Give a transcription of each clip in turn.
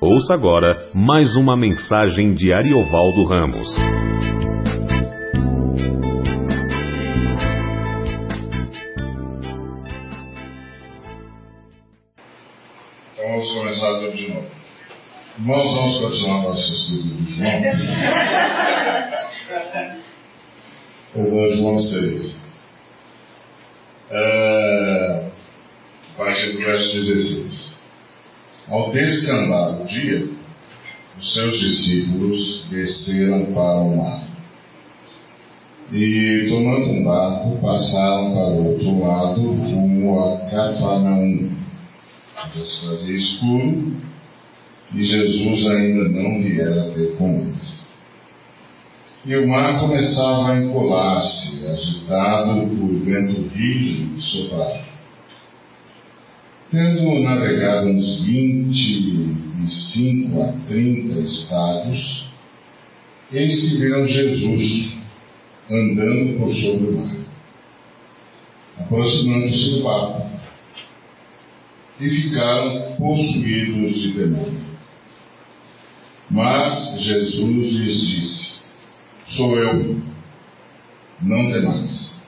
Ouça agora mais uma mensagem de Ariovaldo Ramos. Então vamos começar tudo de novo. Irmãos, vamos continuar nosso estudo de João. Perdão, João 6. É, a partir do verso 16. Ao descambar o dia, os seus discípulos desceram para o mar. E, tomando um barco, passaram para o outro lado, rumo a Cafarnaum. Já se fazia escuro e Jesus ainda não viera ter com eles. E o mar começava a encolar-se, agitado por vento rígido e soprado. Tendo navegado uns 25 a 30 estados, eles que viram Jesus andando por sobre o mar, aproximando-se do barco, e ficaram possuídos de temor. Mas Jesus lhes disse: Sou eu, não temais.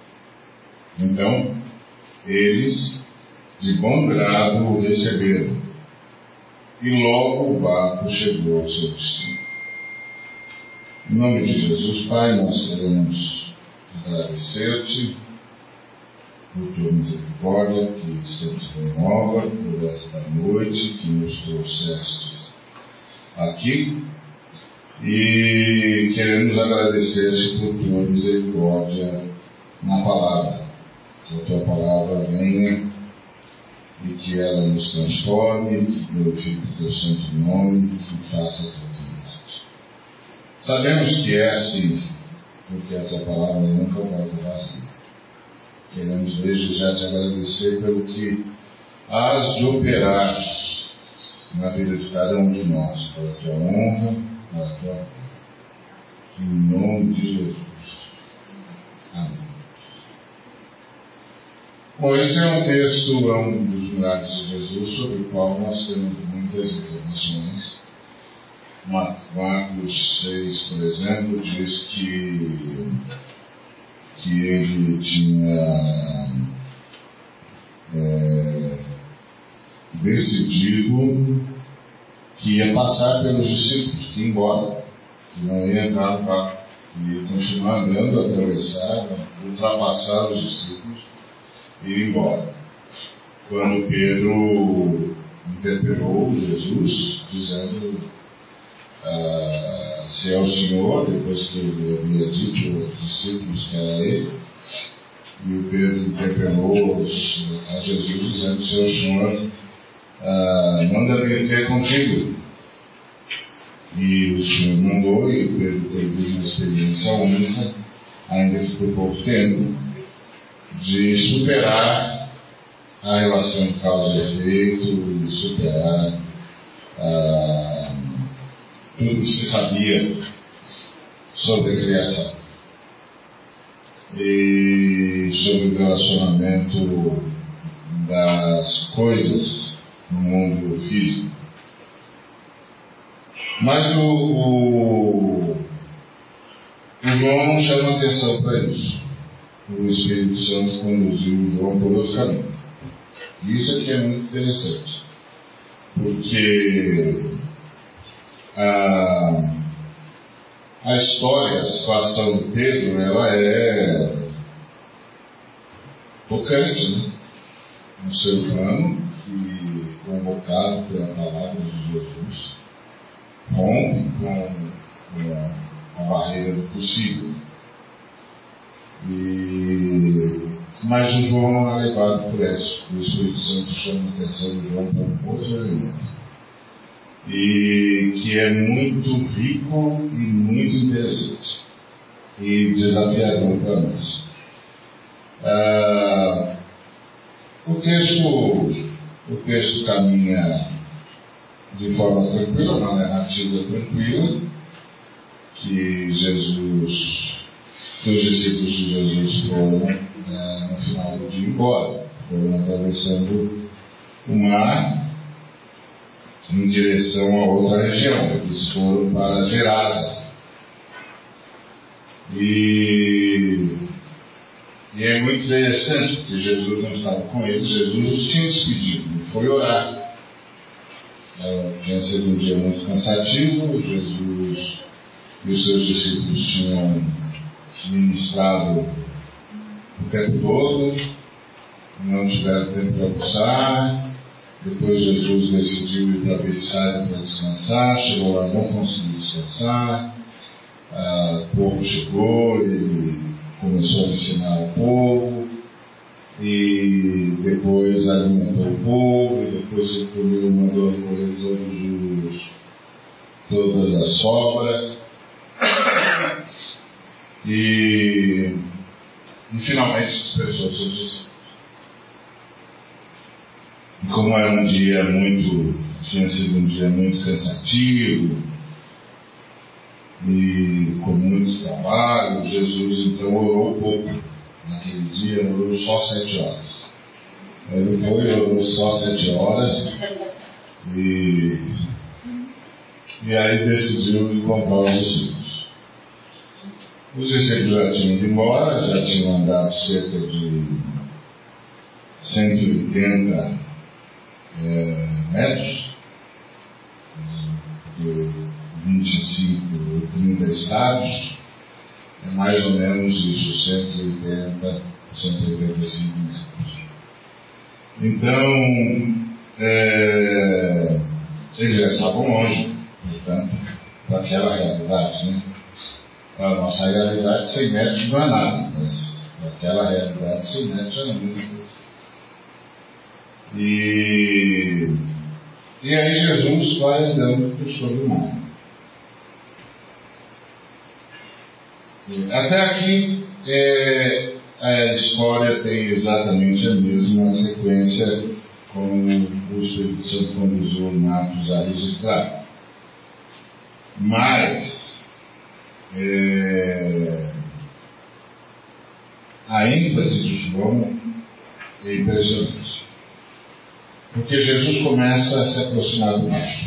Então, eles de bom grado o receberam. E logo o barco chegou ao seu destino. Em nome de Jesus, Pai, nós queremos agradecer-te por tua misericórdia que sempre renova, por esta noite que nos trouxeste aqui. E queremos agradecer-te por tua misericórdia na palavra. Que a tua palavra venha e que ela nos transforme, que glorifique o teu santo nome e faça a tua vontade. Sabemos que é assim, porque a tua palavra nunca volta vazia. Queremos desde já te agradecer pelo que has de operar na vida de cada um de nós, para a tua honra, para a tua glória. Em nome de Jesus. Amém. Bom, esse é um texto, é um dos milagres de Jesus, sobre o qual nós temos muitas informações. Marcos 6, por exemplo, diz que, que ele tinha é, decidido que ia passar pelos discípulos, que ia embora, que não ia entrar no barco, que ia continuar andando, atravessar, ultrapassar os discípulos e ir embora. Quando Pedro interpelou Jesus, dizendo ah, se é o Senhor, depois que ele havia dito aos discípulos que era ele, e o Pedro interpelou a Jesus dizendo, se é o Senhor, ah, manda-me ter contigo. E o Senhor mandou, e o Pedro teve uma experiência única, ainda que por pouco tempo, de superar a relação causa e efeito e superar ah, tudo que se sabia sobre a criação e sobre o relacionamento das coisas no mundo físico. Mas o, o, o João chama atenção para isso o Espírito Santo conduziu João por outro caminho. E isso aqui é muito interessante, porque a, a história, a situação de Pedro, ela é tocante, né? Um ser humano que, convocado pela palavra de Jesus, rompe com, com a barreira do possível e, mas não é levado por isso. O Espírito Santo chama a atenção de João para um outro elemento. E que é muito rico e muito interessante. E desafiador para nós. Ah, o texto, o texto caminha de forma tranquila, uma narrativa tranquila, que Jesus os discípulos de Jesus foram, no final do dia, embora. Foram atravessando o mar em direção a outra região. Eles foram para Gerasa. E, e é muito interessante, porque Jesus não estava com eles, Jesus os tinha despedido e foi orar. tinha sido um dia muito cansativo, Jesus e os seus discípulos tinham ministrado o tempo todo, não tiveram tempo para almoçar. Depois Jesus decidiu ir para Betsaida para descansar, chegou lá, não conseguiu descansar. Ah, o povo chegou, ele começou a ensinar o povo, e depois alimentou o povo, e depois se comeu, mandou recolher todos os, todas as sobras. E, e finalmente dispersou seus discípulos. E como era um dia muito, tinha sido um dia muito cansativo, e com muito trabalho, Jesus então orou pouco. Naquele dia orou só sete horas. Ele foi orou só sete horas e, e aí decidiu encontrar os discípulos. Os discípulos já tinham ido embora, já tinham andado cerca de 180 é, metros. De, 25 ou 30 estados, é mais ou menos isso, 180, 185 metros. Então, é, eles já estavam longe, portanto, para aquela realidade, né? Para a nossa realidade, 100 metros não é nada, mas para aquela realidade, 100 metros é muita coisa. E, e aí Jesus vai andando por sobre o mar. Até aqui é, a história tem exatamente a mesma sequência como o Espírito Santo conduziu Marcos a registrar. Mas é, a ênfase de João é impressionante. Porque Jesus começa a se aproximar do barco.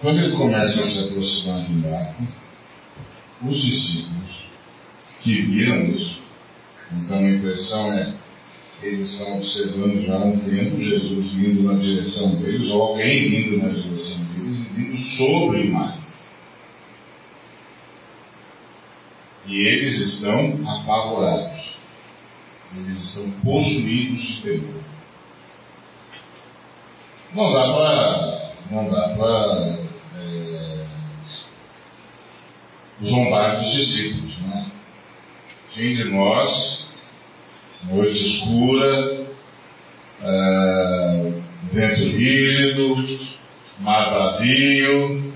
Quando ele começa a se aproximar do barco, os discípulos que viram isso, então a impressão é eles estão observando já há um tempo Jesus vindo na direção deles, ou alguém vindo na direção deles e vindo sobre o mar. E eles estão apavorados. Eles estão possuídos de temor. Não dá para. Não dá para zombar dos discípulos. Né? Quem de nós, noite escura, uh, vento rígido, mar vazio,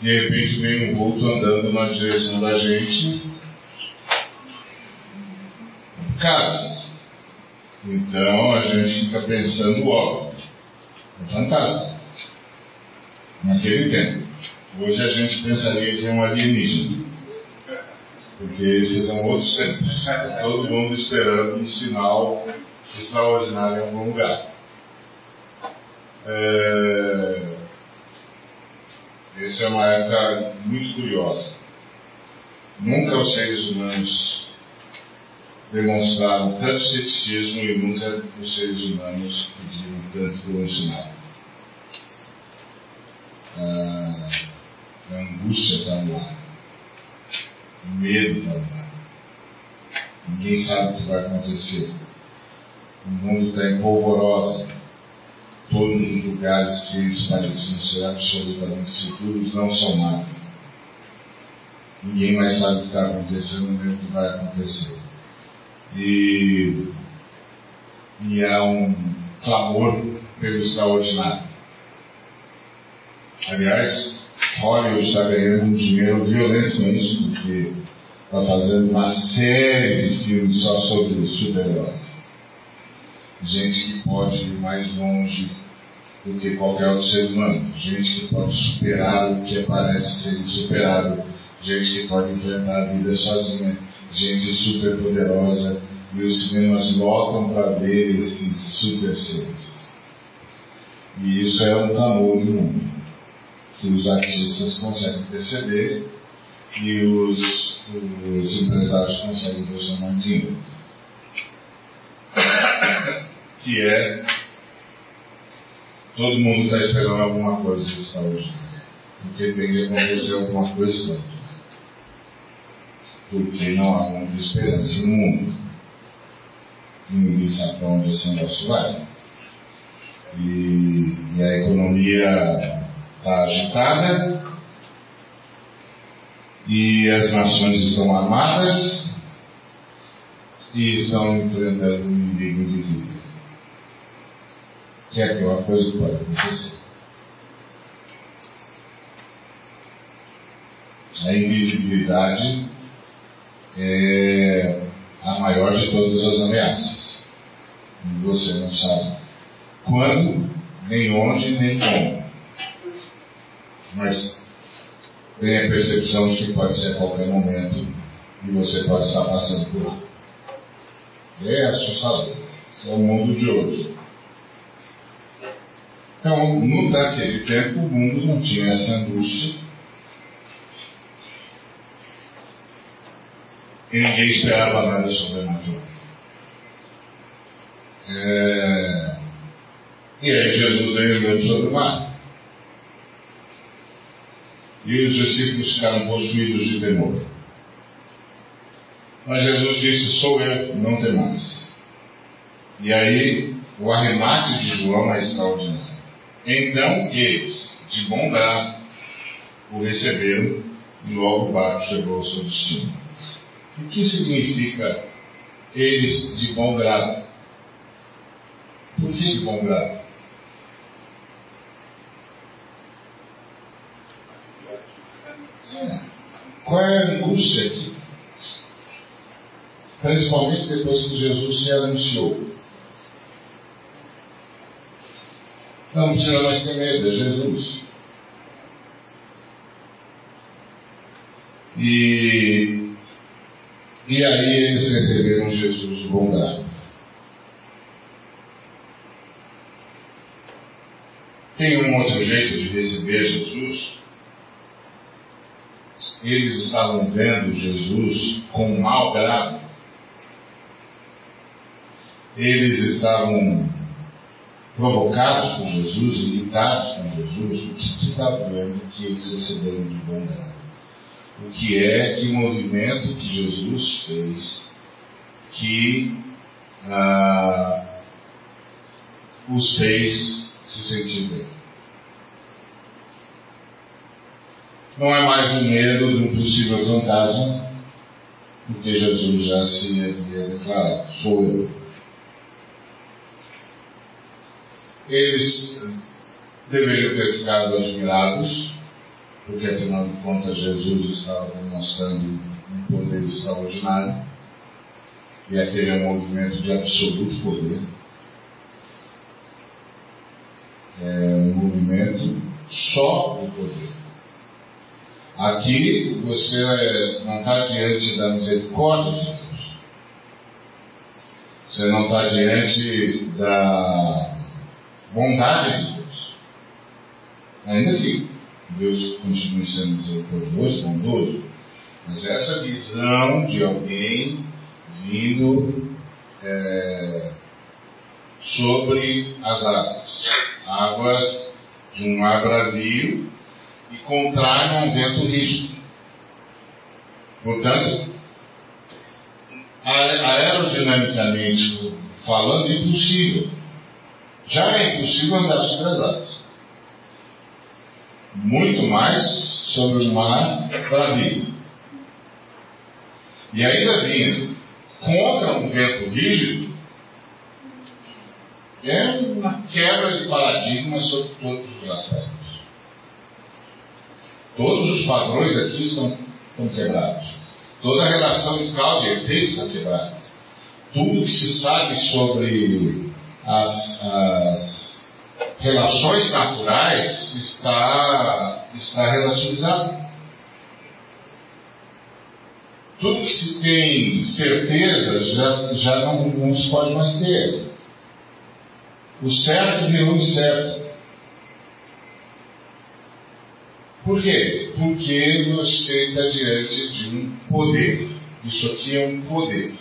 de repente vem um vulto andando na direção da gente. Cara, então a gente fica pensando, ó, é fantasma. Naquele tempo. Hoje a gente pensaria que é um alienígena. Porque esses são outros tempos. Todo mundo esperando um sinal extraordinário em algum lugar. É... Essa é uma época muito curiosa. Nunca os seres humanos demonstraram tanto ceticismo e nunca os seres humanos pediram tanto por. Ah, a angústia está no ar. O medo está no ar. Ninguém sabe o que vai acontecer. O mundo está em polvorosa. Todos os lugares que eles pareciam ser absolutamente seguros não são mais. Ninguém mais sabe o que está acontecendo nem o que vai acontecer. E, e há um clamor pelo extraordinário. Aliás, Hollywood está ganhando um dinheiro violento com isso, porque está fazendo uma série de filmes só sobre super-heróis. Gente que pode ir mais longe do que qualquer outro ser humano. Gente que pode superar o que parece ser insuperável. Gente que pode enfrentar a vida sozinha. Gente super poderosa. E os cinemas lotam para ver esses super seres. E isso é um clamor no mundo, que os artistas conseguem perceber e os, os empresários conseguem transformar em dinheiro. Que é todo mundo está esperando alguma coisa de saúde, porque tem que acontecer alguma coisa porque não há muita esperança no mundo. Ninguém sabe para onde esse negócio vai. E, e a economia está agitada, e as nações estão armadas e estão enfrentando um inimigo invisível. Que é a pior coisa que pode acontecer. A invisibilidade é a maior de todas as ameaças. Você não sabe quando, nem onde, nem como. Mas tem a percepção de que pode ser a qualquer momento e você pode estar passando por lá. É assustador. é o mundo de hoje. Então, no daquele tempo, o mundo não tinha essa angústia e ninguém esperava nada sobrenatural. É... E aí Jesus veio andando sobre o mar. E os discípulos ficaram possuídos de temor. Mas Jesus disse: Sou eu, não temais. E aí o arremate de João é extraordinário. Então eles, de bom grado, o receberam e logo o barco chegou ao seu destino. O que significa eles de bom grado? Por que de bom grado? É. Qual é a angústia aqui? Principalmente depois que Jesus se anunciou. Não precisa mais ter medo, é Jesus. E e aí eles receberam Jesus de bondade. Tem um outro jeito de receber Jesus? Eles estavam vendo Jesus com mau grado. Eles estavam provocados com Jesus, irritados com Jesus. O que está vendo que eles receberam de bom grado? o que é que movimento que Jesus fez que ah, os fez se sentir bem. Não é mais o medo de um possível fantasma, porque Jesus já se havia declarado: sou eu. Eles deveriam ter ficado admirados porque afinal de contas Jesus estava demonstrando um poder extraordinário, e aquele é um movimento de absoluto poder. É um movimento só do poder. Aqui você não está diante da misericórdia de Deus. Você não está diante da bondade de Deus. Ainda que Deus continue sendo misericordioso, bondoso, mas essa visão de alguém vindo é, sobre as águas, água de um mar bravio e contrário a um vento rígido. Portanto, aerodinamicamente falando, impossível. Já é impossível andar sobre as águas muito mais sobre o mar bravio. E ainda vindo contra um vento rígido, é uma quebra de paradigma sobre todos os aspectos. Todos os padrões aqui estão, estão quebrados. Toda a relação de causa e efeito está quebrada. Tudo que se sabe sobre as, as relações naturais está, está relativizado. Tudo que se tem certeza já, já não, não se pode mais ter. O certo virou incerto. Por quê? Porque você está diante de um poder. Isso aqui é um poder.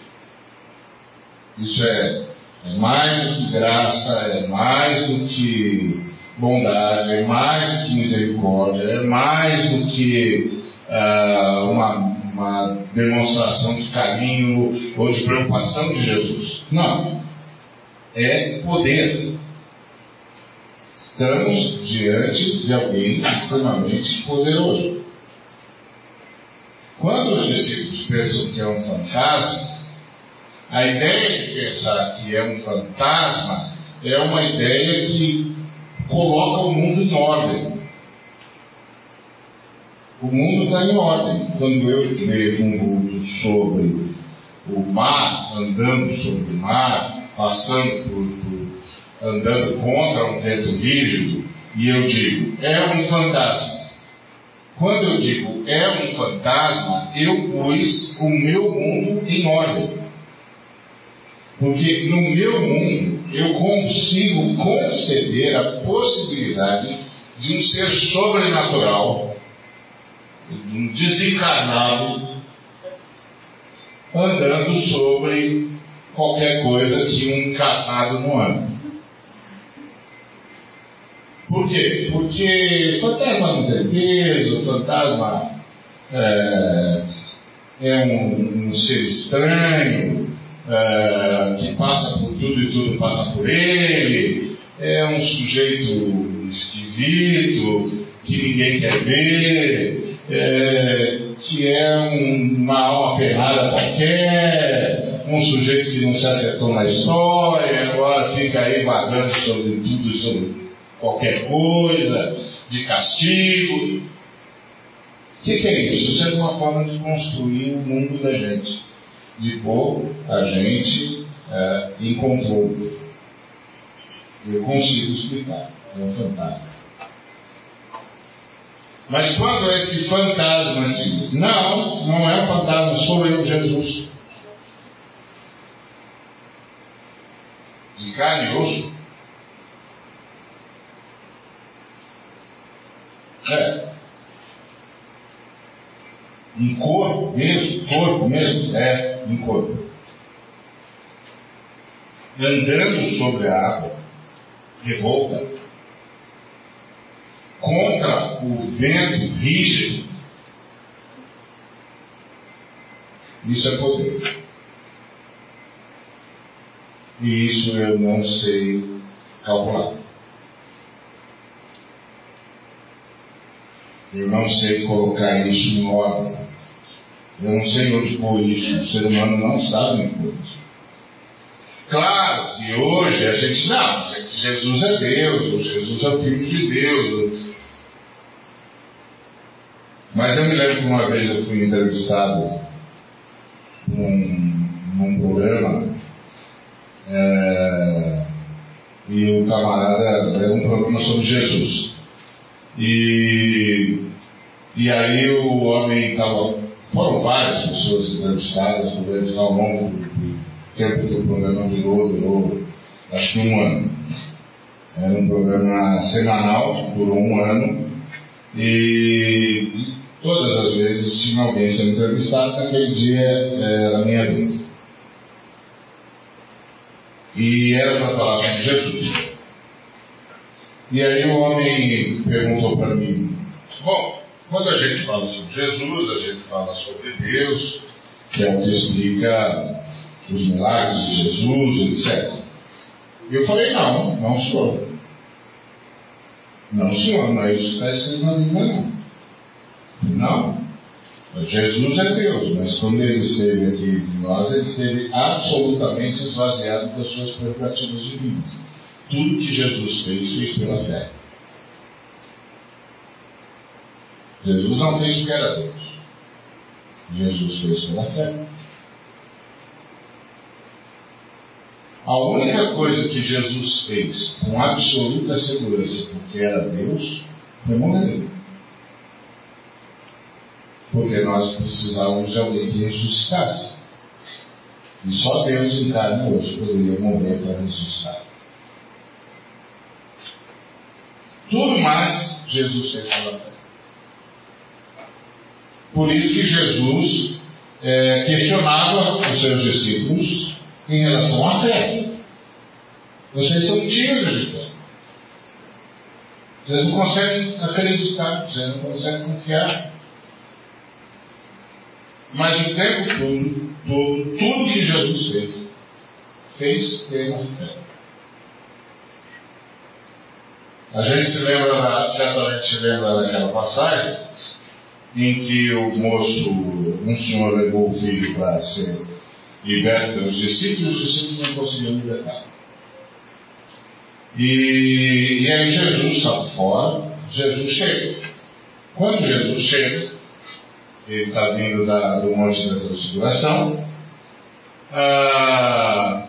Isso é é mais do que graça, é mais do que bondade, é mais do que misericórdia, é mais do que uh, uma, uma demonstração de carinho ou de preocupação de Jesus. Não. É poder. Estamos diante de alguém extremamente poderoso. Quando os discípulos pensam que é um fantasma, a ideia de pensar que é um fantasma é uma ideia que coloca o mundo em ordem. O mundo está em ordem. Quando eu vejo um vulto sobre o mar, andando sobre o mar, passando por, por andando contra um vento rígido, e eu digo, é um fantasma. Quando eu digo é um fantasma, eu pus o meu mundo em ordem. Porque no meu mundo eu consigo conceber a possibilidade de um ser sobrenatural, de um desencarnado, andando sobre qualquer coisa que um encarnado não anda. Por quê? Porque fantasma não tem peso, fantasma é, é um, um ser estranho, é, que passa por tudo e tudo passa por ele, é um sujeito esquisito, que ninguém quer ver, é, que é um, uma alma penada qualquer, um sujeito que não se acertou na história, agora fica aí vagando sobre tudo sobre qualquer coisa, de castigo. O que, que, é isso? Isso é uma forma de construir o mundo da gente de pôr a gente é, em controle. Eu consigo explicar, é um fantasma. Mas quando esse fantasma diz, não, não é um fantasma, sou eu, Jesus. De carne e osso. É, em corpo mesmo, corpo mesmo, é em corpo. Andando sobre a água, revolta, contra o vento rígido. Isso é poder. E isso eu não sei calcular. Eu não sei colocar isso em ordem. Eu não sei onde pôr isso. O ser humano não sabe onde pôr isso. Claro que hoje a gente, não, Jesus é Deus, ou Jesus é o Filho de Deus. Mas eu me lembro que uma vez eu fui entrevistado num, num programa é, e o camarada era um programa sobre Jesus. E, e aí o homem estava. Foram várias pessoas entrevistadas durante ao longo do tempo que o programa durou, durou acho que um ano. Era um programa semanal, durou um ano, e, todas as vezes tinha alguém sendo entrevistado, naquele dia era a minha vez. E era para falar sobre Jesus. E aí o homem perguntou para mim: Bom, quando a gente fala sobre Jesus, a gente fala sobre Deus, que é o que explica os milagres de Jesus, etc. E eu falei: Não, não sou. Não, senhor, não é isso que está escrito na Bíblia, não. Não. Jesus é Deus, mas quando ele esteve aqui em nós, ele esteve absolutamente esvaziado das suas prerrogativas divinas. Tudo que Jesus fez, fez pela fé. Jesus não fez porque era Deus. Jesus fez pela fé. A única coisa que Jesus fez com absoluta segurança porque era Deus foi morrer. Porque nós precisávamos de alguém que ressuscitasse. E só Deus em carne hoje poderia morrer para ressuscitar. Tudo mais Jesus fez pela fé. Por isso que Jesus é, questionava os seus discípulos em relação à fé. Vocês são tímidos de fé. Vocês não conseguem acreditar, vocês não conseguem confiar. Mas o tempo todo, todo tudo que Jesus fez, fez pela fé. A gente se lembra, certamente se lembra daquela passagem em que o moço, um senhor levou o filho para ser liberto pelos discípulos, os discípulos não conseguiam libertar. E, e aí Jesus está fora, Jesus chega. Quando Jesus chega, ele está vindo da, do Monte da Transfiguração, ah,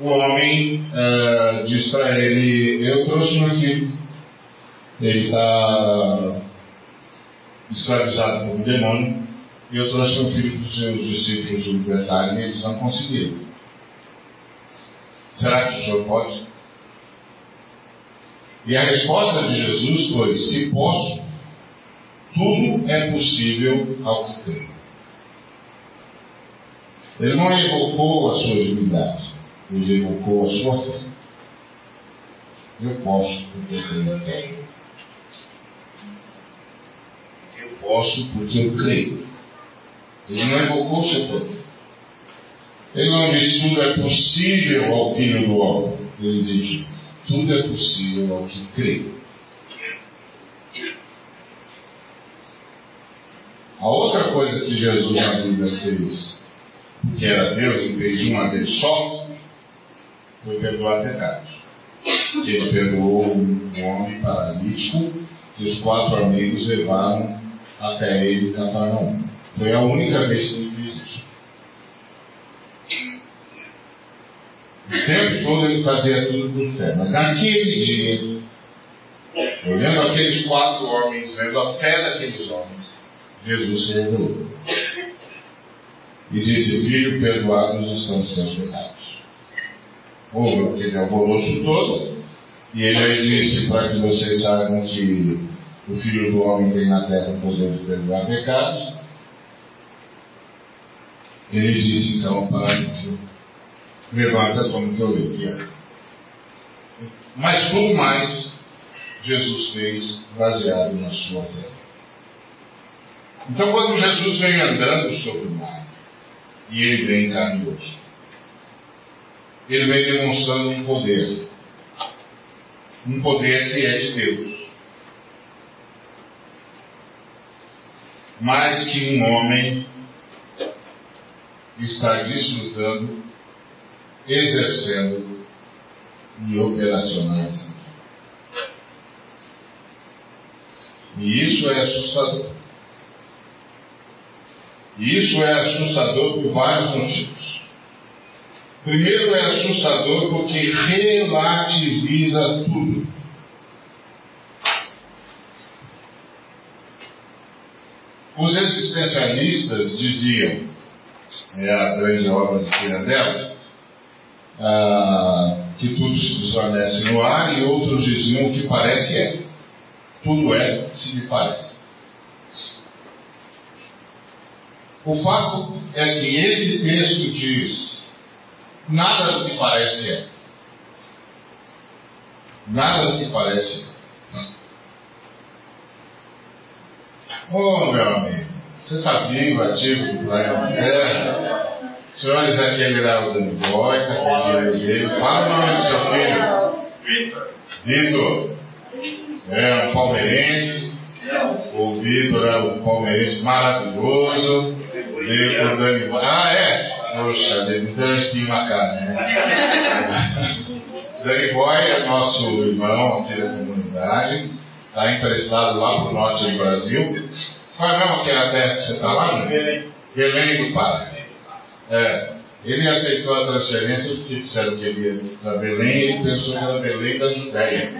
o homem ah, diz para ele, eu trouxe meu filho. Ele está escravizado por um demônio, e eu trouxe meu filho para os seus discípulos libertarem e eles não conseguiram. Será que o senhor pode? E a resposta de Jesus foi: se posso, tudo é possível ao que crê. Ele não evocou a sua divindade, ele evocou a sua fé. Eu posso porque tenho fé. Eu posso porque eu creio. Ele não evocou o seu poder. Ele não disse tudo é possível ao filho do homem. Ele disse tudo é possível ao que crê. A outra coisa que Jesus na Bíblia fez, que era Deus e fez uma vez só, foi perdoar pecados. Ele perdoou um homem paralítico que os quatro amigos levaram até ele em Cafarnaum. Foi a única vez que ele isso. O tempo todo ele fazia tudo por fé. Mas naquele dia, olhando aqueles quatro homens, vendo a fé daqueles homens, Jesus se revelou. E disse, filho, perdoados estão os teus pecados. Houve aquele alvoroço todo, e ele aí disse para que vocês saibam que o Filho do Homem tem na terra o poder de perdoar pecados. Ele disse então para ele, levanta como que eu vejo. Mas tudo mais Jesus fez baseado na sua fé. Então quando Jesus vem andando sobre o mar, e ele vem em carne ele vem demonstrando um poder. Um poder que é de Deus. Mas que um homem está desfrutando, exercendo e operacionais. E isso é assustador. E isso é assustador por vários motivos. Primeiro é assustador porque relativiza tudo. Os existencialistas diziam, é a grande obra de Pirandello, ah, que tudo se desvanece no ar, e outros diziam que parece é. Tudo é se lhe parece. O fato é que esse texto diz: nada do que parece é. Nada do que parece é. Oh, meu amigo, você está vivo, ativo planeta Terra? Senhores, aquele era o Dani Boy, está pedindo dele. Fala o nome do seu filho. Vitor. Vitor. É um palmeirense. O Vitor é um palmeirense maravilhoso. Veio pro Dani Boy. Ah, é? Poxa, então eu estima a carne, né? Dani Boy é nosso irmão aqui da comunidade está emprestado lá para o norte do Brasil. Qual é mesmo que é a terra que você está lá? Né? Belém. Belém do Pará. É, ele aceitou a transferência porque disseram que ele ia para Belém e ele pensou que era Belém da Judéia.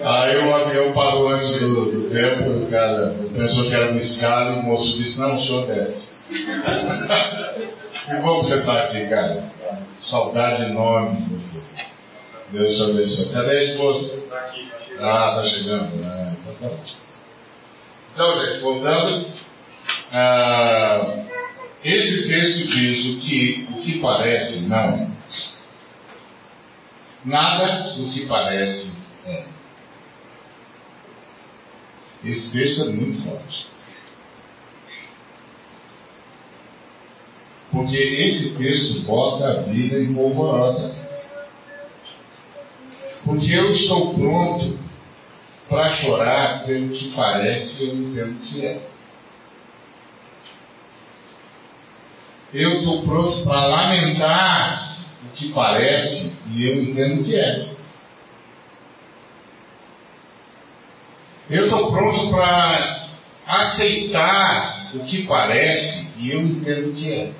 Aí o avião parou antes do, do tempo, o cara pensou que era uma escala e o moço disse, não, o senhor desce. bom que você está aqui, cara. Saudade enorme de você. Deus te abençoe. Cadê a esposa? Ah, está chegando. Ah, então tá Então, gente, voltando. Ah, esse texto diz o que, o que parece não é. Nada do que parece é. Esse texto é muito forte. Porque esse texto bota a vida em polvorosa. Porque eu estou pronto para chorar pelo que parece eu entendo que é. Eu estou pronto para lamentar o que parece e eu entendo que é. Eu estou pronto para aceitar o que parece e eu entendo que é.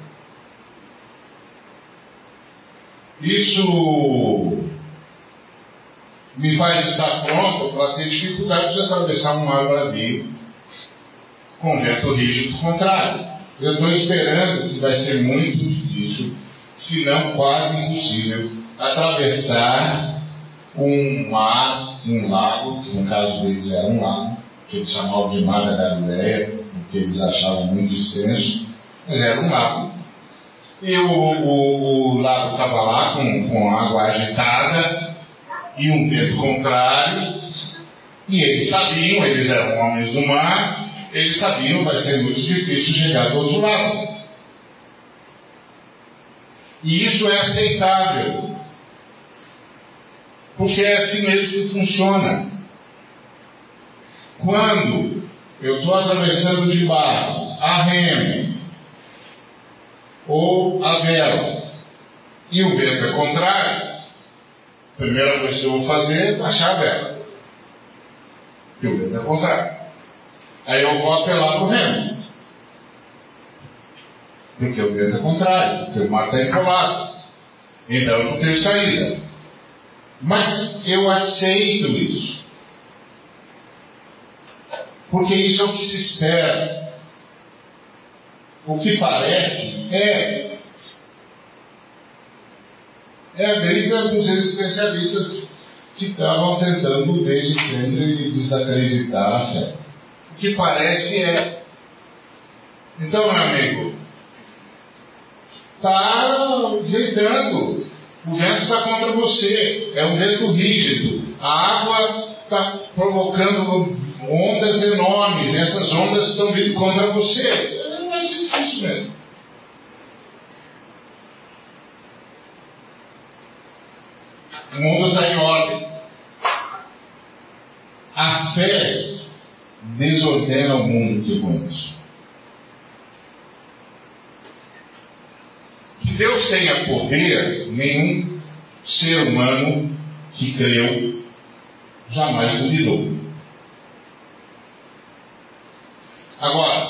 Isso me faz estar pronto para ter dificuldade de atravessar um mar bravio com vento rígido contrário. Eu estou esperando que vai ser muito difícil, se não quase impossível, atravessar um mar, um lago, que no caso deles era um lago, que eles chamavam de Mar da Galileia, porque eles achavam muito extenso, mas era um lago. E o, o, o lago estava lá com, com água agitada e um vento contrário, e eles sabiam, eles eram homens do mar, eles sabiam vai ser muito difícil chegar do outro lado. E isso é aceitável. Porque é assim mesmo que funciona. Quando eu estou atravessando de barco, a remo, ou a vela, e o vento é contrário, primeira coisa que eu vou fazer é baixar a vela. E o vento é contrário. Aí eu vou apelar para o remo. Porque o vento é contrário, porque o mar está empolado. Então eu não tenho saída. Mas eu aceito isso. Porque isso é o que se espera. O que parece é. É a briga dos especialistas que estavam tentando desde sempre desacreditar a fé que parece é. Então, meu amigo, está ventando. O vento está contra você. É um vento rígido. A água está provocando ondas enormes. Essas ondas estão vindo contra você. Não vai ser difícil mesmo. O mundo está em ordem. A fé desordena o mundo que conheço. Que Deus tenha poder, nenhum ser humano que creu jamais duvidou. Agora,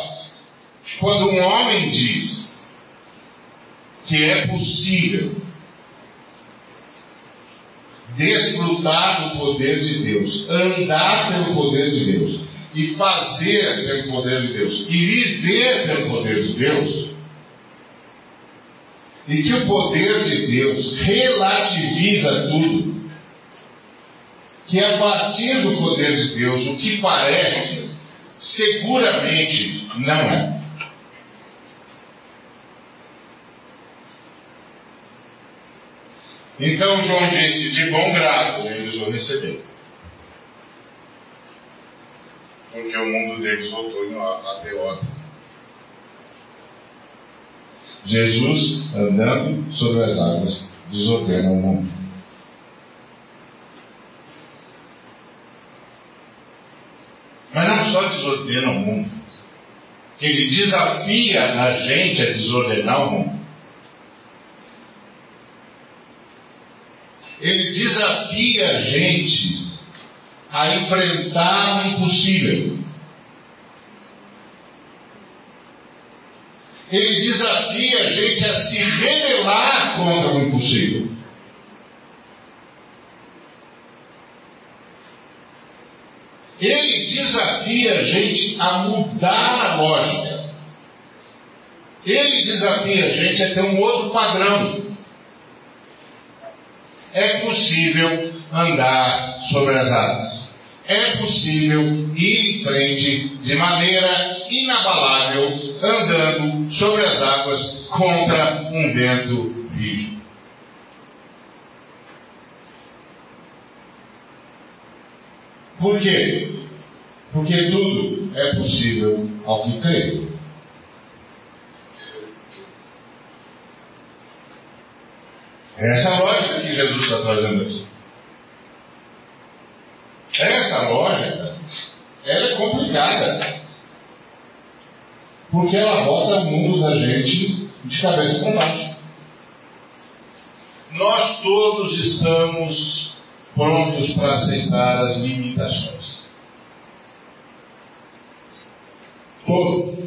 quando um homem diz que é possível desfrutar do poder de Deus, andar pelo poder de Deus, e fazer pelo poder de Deus e viver pelo poder de Deus, e que o poder de Deus relativiza tudo, que a partir do poder de Deus o que parece, seguramente não é. Então João disse: de bom grado eles o receberam porque o mundo deles voltou a derrota. Jesus, andando sobre as águas, desordena o mundo. Mas não só desordena o mundo, ele desafia a gente a desordenar o mundo. Ele desafia a gente a enfrentar o impossível. Ele desafia a gente a se rebelar contra o impossível. Ele desafia a gente a mudar a lógica. Ele desafia a gente a ter um outro padrão. É possível andar sobre as águas. é possível ir em frente de maneira inabalável, andando sobre as águas contra um vento rígido. Por quê? Porque tudo é possível ao que crê. Essa é lógica que Jesus está trazendo aqui. Essa lógica, ela é complicada. Porque ela bota o mundo da gente de cabeça para baixo. Nós todos estamos prontos para aceitar as limitações. Todos.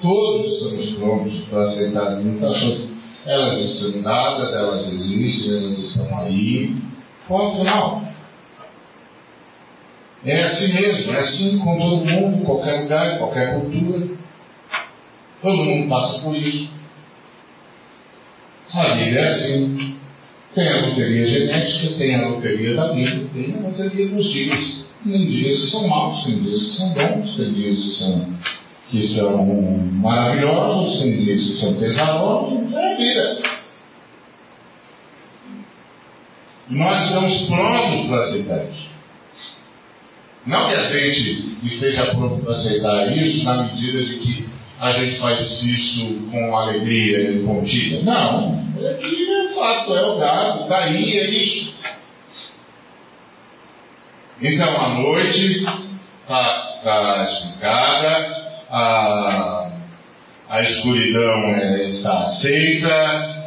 Todos estamos prontos para aceitar as limitações. Elas estão dadas, elas existem, elas estão aí. Ponto final. É assim mesmo, é assim com todo mundo, qualquer lugar, qualquer cultura. Todo mundo passa por isso. A vida é assim. Tem a loteria genética, tem a loteria da vida, tem a loteria dos dias. Tem dias que são maus, tem dias que são bons, tem dias que são, que são maravilhosos, tem dias que são pesarosos, é a vida. Nós estamos prontos para aceitar isso. Não que a gente esteja pronto para aceitar isso na medida de que a gente faz isso com alegria e contida. Não. É que é fato, é o dado, está aí, é isso. Então a noite está tá explicada, a, a escuridão é, está aceita,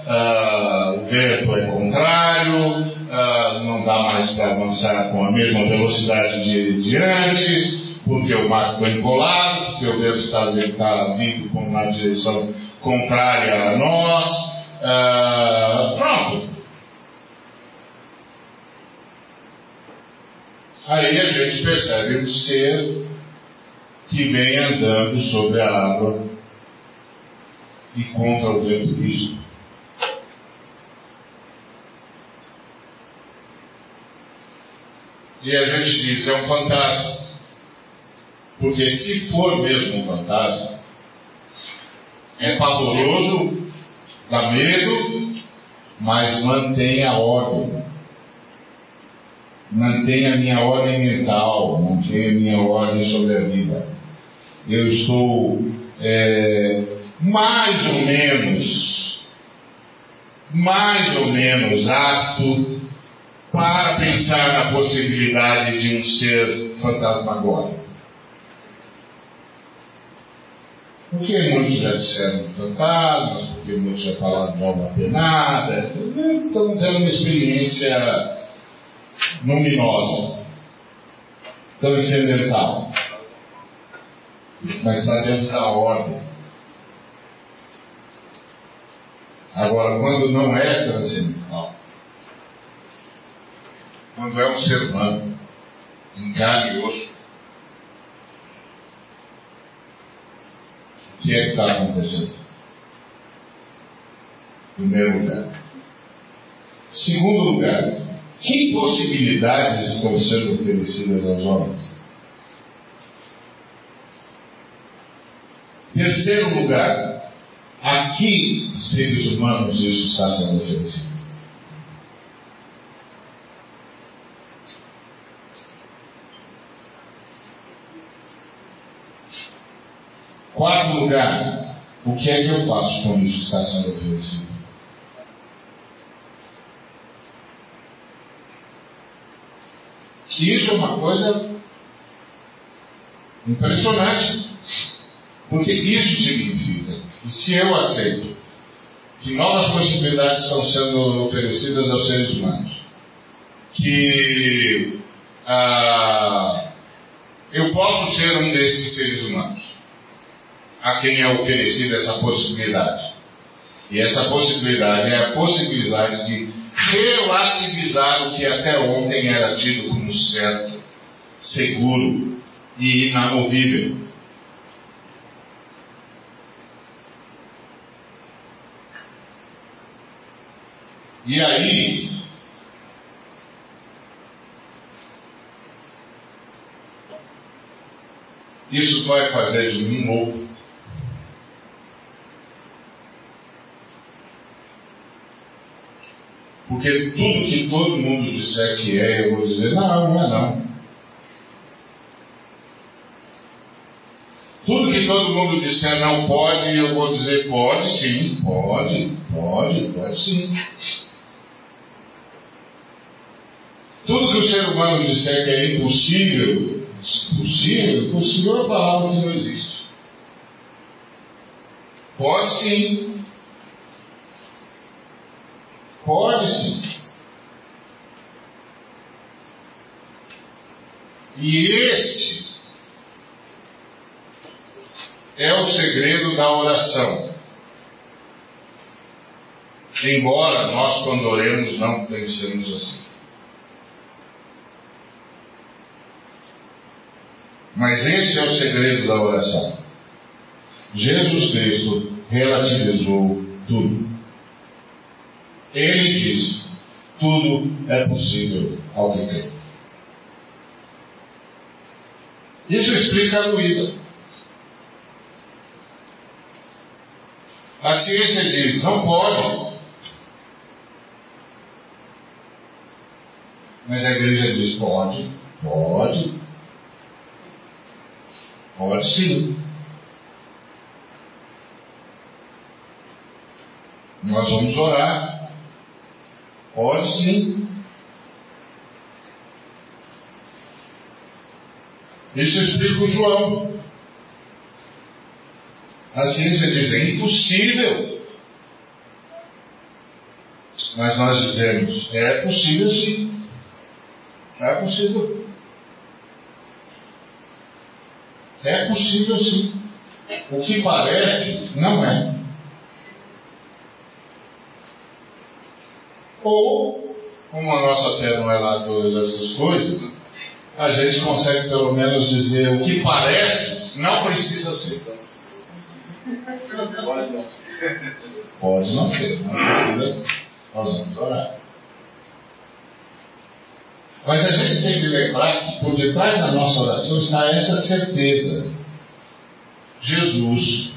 a, o vento é contrário, a, não dá mais para avançar com a mesma velocidade de, de antes, porque o mar foi encolado, porque o vento está, está vindo na direção contrária a nós. Pronto. Aí a gente percebe um ser que vem andando sobre a água e contra o vento rígido. E a gente diz, é um fantasma. Porque se for mesmo um fantasma, é pavoroso dá medo, mas mantém a ordem. Mantenha a minha ordem mental, mantenha a minha ordem sobre a vida. Eu estou é, mais ou menos, mais ou menos apto para pensar na possibilidade de um ser fantasmagórico. Porque muitos já disseram fantasmas, porque muitos já falaram de alma penada, estão tendo uma experiência luminosa, transcendental. Mas está dentro da ordem. Agora, quando não é transcendental, quando é um ser humano, em carne e osso, O que é que está acontecendo? Primeiro lugar. Segundo lugar, que possibilidades estão sendo oferecidas aos homens? Terceiro lugar, a que seres humanos isso está sendo oferecido? Quarto lugar, o que é que eu faço quando isso está sendo oferecido? Isso é uma coisa impressionante. Porque isso significa que se eu aceito que novas possibilidades estão sendo oferecidas aos seres humanos, que ah, eu posso ser um desses seres humanos, a quem é oferecida essa possibilidade. E essa possibilidade é a possibilidade de relativizar o que até ontem era tido como certo, seguro e inamovível. E aí, isso vai fazer de mim novo. Porque tudo que todo mundo disser que é, eu vou dizer, não, não é não. Tudo que todo mundo disser não pode, eu vou dizer pode sim, pode, pode, pode sim. Tudo que o ser humano disser que é impossível, possível, impossível é uma palavra que não existe. Pode sim. Pode sim. E este é o segredo da oração. Embora nós, quando oremos, não pensemos assim. Mas esse é o segredo da oração. Jesus Cristo relativizou tudo. Ele disse: tudo é possível ao que crê. Isso explica a Luísa. A ciência diz: não pode. Mas a igreja diz: pode, pode. Pode sim. Nós vamos orar. Pode sim. Isso explica o João. A ciência diz é impossível. Mas nós dizemos, é possível sim. É possível. É possível sim. O que parece, não é. Ou, como a nossa fé não é lá todas essas coisas, a gente consegue pelo menos dizer o que parece, não precisa ser. Pode não ser. Pode não ser, não precisa ser. Nós vamos orar. Mas a gente tem que lembrar que por detrás da nossa oração está essa certeza. Jesus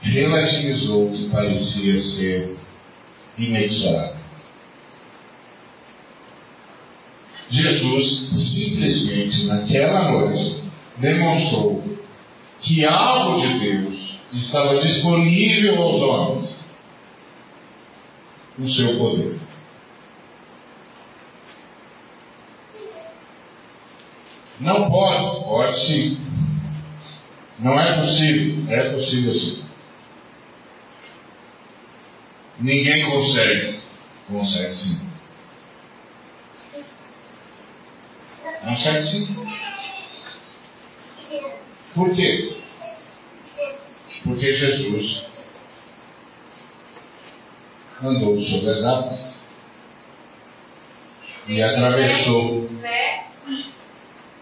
relativizou o que parecia ser inexorável. Jesus simplesmente naquela noite demonstrou que algo de Deus estava disponível aos homens, o seu poder. Não pode, pode sim. Não é possível, é possível sim. Ninguém consegue, consegue sim. Consegue sim. Por quê? Porque Jesus andou sobre as águas e atravessou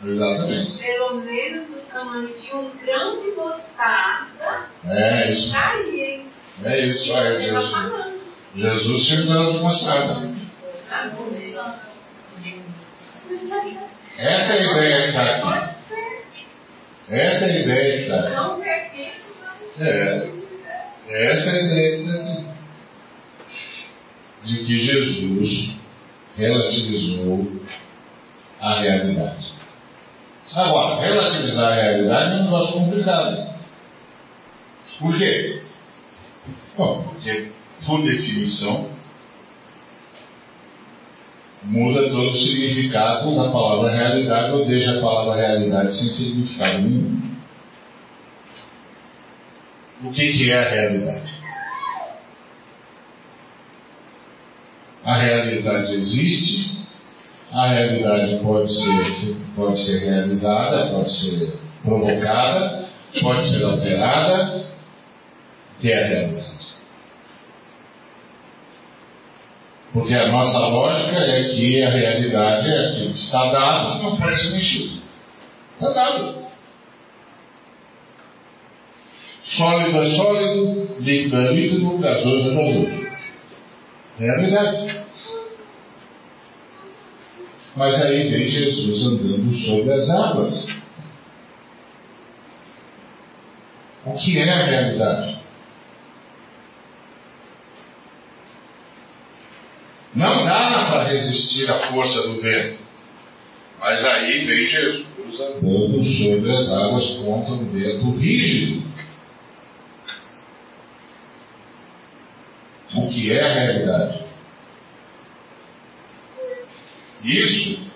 Exatamente. Pelo menos do tamanho de um grão de mostarda. É isso. Aí, é isso, é Jesus. Jesus se grão de mostarda. Essa é a ideia que está aqui. Essa é a ideia que está aqui. É. Essa é a ideia que está aqui. De que Jesus relativizou a realidade. Agora, relativizar a realidade é um negócio complicado. Por quê? Bom, porque, por definição, muda todo o significado da palavra realidade ou deixa a palavra realidade sem significado nenhum. O que, que é a realidade? A realidade existe a realidade pode ser, pode ser realizada, pode ser provocada, pode ser alterada, que é a realidade. Porque a nossa lógica é que a realidade é que está dado, não pode ser mexido. Está dado. Sólido é sólido, líquido é líquido, gasoso é gasoso. Realidade. Mas aí vem Jesus andando sobre as águas. o que é a realidade. Não dá para resistir à força do vento. Mas aí vem Jesus andando sobre as águas contra um vento rígido. O que é a realidade? Isso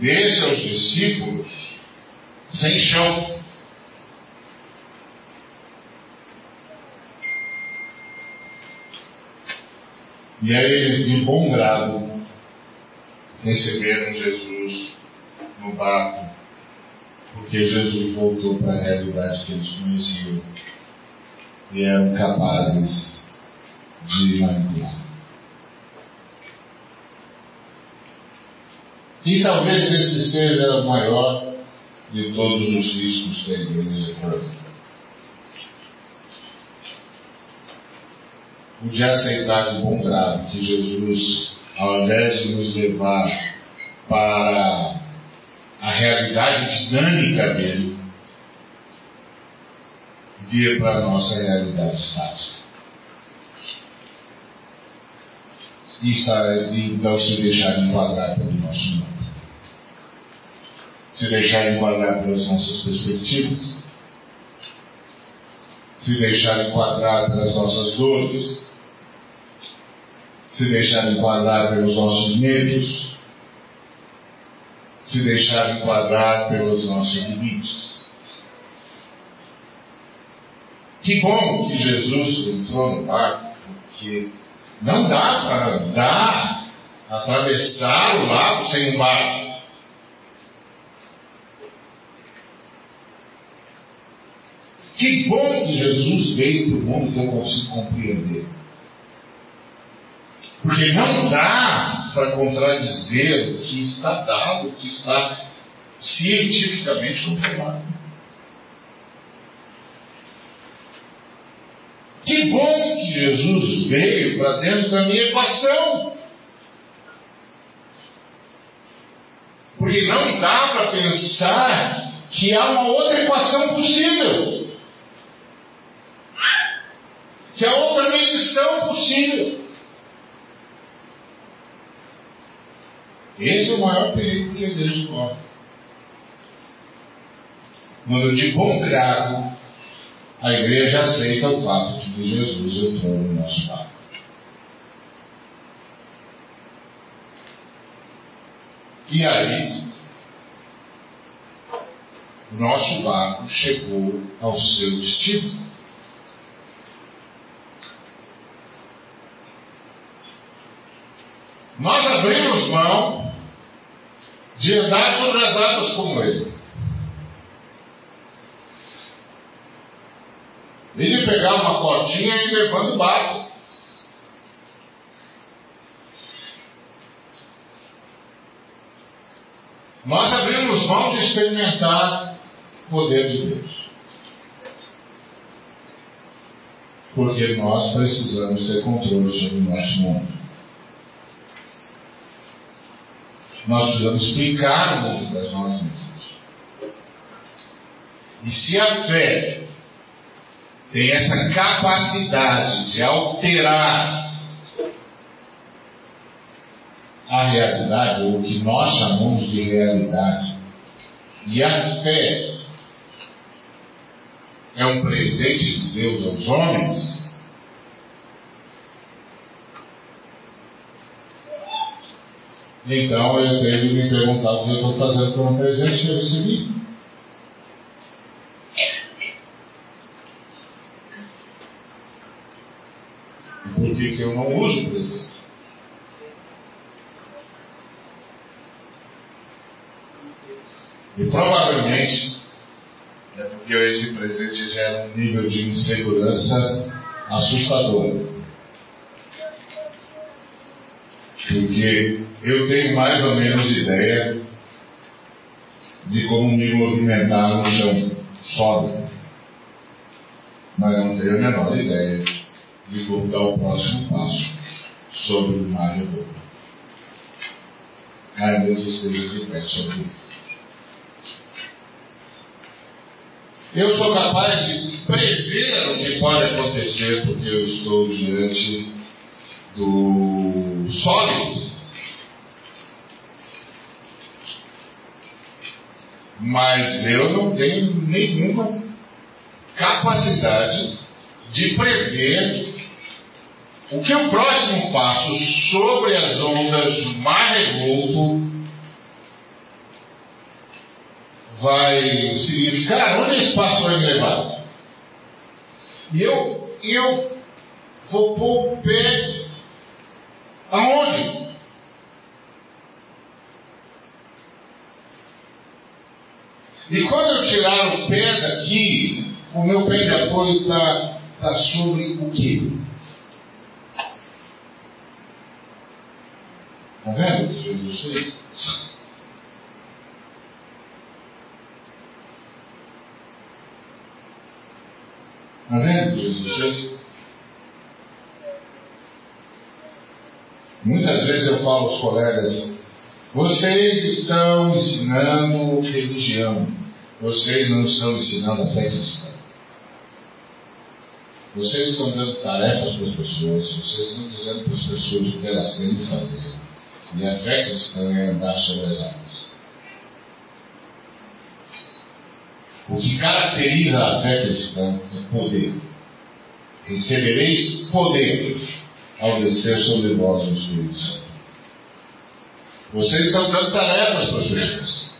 deixa os discípulos sem chão. E aí eles, de bom grado, receberam Jesus no barco, porque Jesus voltou para a realidade que eles conheciam e eram capazes de manipular. E talvez esse seja o maior de todos os riscos que a igreja corre. O de aceitar de bom grado que Jesus, ao invés de nos levar para a realidade dinâmica dele, vir para a nossa realidade estática. E então se deixar enquadrar pelo nosso mundo se deixar enquadrar pelas nossas perspectivas, se deixar enquadrar pelas nossas dores, se deixar enquadrar pelos nossos medos, se deixar enquadrar pelos nossos limites. Que bom que Jesus entrou no barco, porque não dá para andar, atravessar o lago sem um barco. Que bom que Jesus veio para o mundo que eu consigo compreender. Porque não dá para contradizer o que está dado, o que está cientificamente comprovado. Que bom que Jesus veio para dentro da minha equação. Porque não dá para pensar que há uma outra equação possível. Que é outra medição possível. Esse é o maior perigo que a igreja corre. Quando de bom grado a igreja aceita o fato de que Jesus entrou no nosso barco. E aí, nosso barco chegou ao seu destino. Nós mão de andar sobre as águas como ele. Ele pegar uma cordinha e levando o barco. Nós abrimos mão de experimentar o poder de Deus. Porque nós precisamos ter controle sobre o nosso mundo. Nós precisamos explicar o mundo para nós mesmos. E se a fé tem essa capacidade de alterar a realidade, ou o que nós chamamos de realidade, e a fé é um presente de Deus aos homens, Então eu tenho me perguntar o que eu estou fazendo com o presente que eu recebi. Por que, que eu não uso o presente? E provavelmente é porque esse presente gera um nível de insegurança assustador. Porque eu tenho mais ou menos ideia de como me movimentar no chão sólido. Mas não tenho a menor ideia de como dar o próximo passo sobre o mar revolto. Ai, Deus esteja de pé sobre isso. Eu sou capaz de prever o que pode acontecer, porque eu estou diante do sólido. Mas eu não tenho nenhuma capacidade de prever o que o próximo passo sobre as ondas do mar revolto vai significar, onde esse passo vai levar. E eu, eu vou pôr o pé aonde? E quando eu tirar o pé daqui, o meu pé de apoio está tá sobre o quê? Está vendo Jesus fez? Está vendo o que Jesus fez? Muitas vezes eu falo aos colegas, vocês estão ensinando religião. Vocês não estão ensinando a fé cristã. Vocês estão dando tarefas para as pessoas, vocês estão dizendo para as pessoas o que elas têm de fazer. E a fé cristã é andar sobre as águas. O que caracteriza a fé cristã é poder. Recebereis poder ao descer sobre vós o Espírito. Vocês estão dando tarefas para pessoas.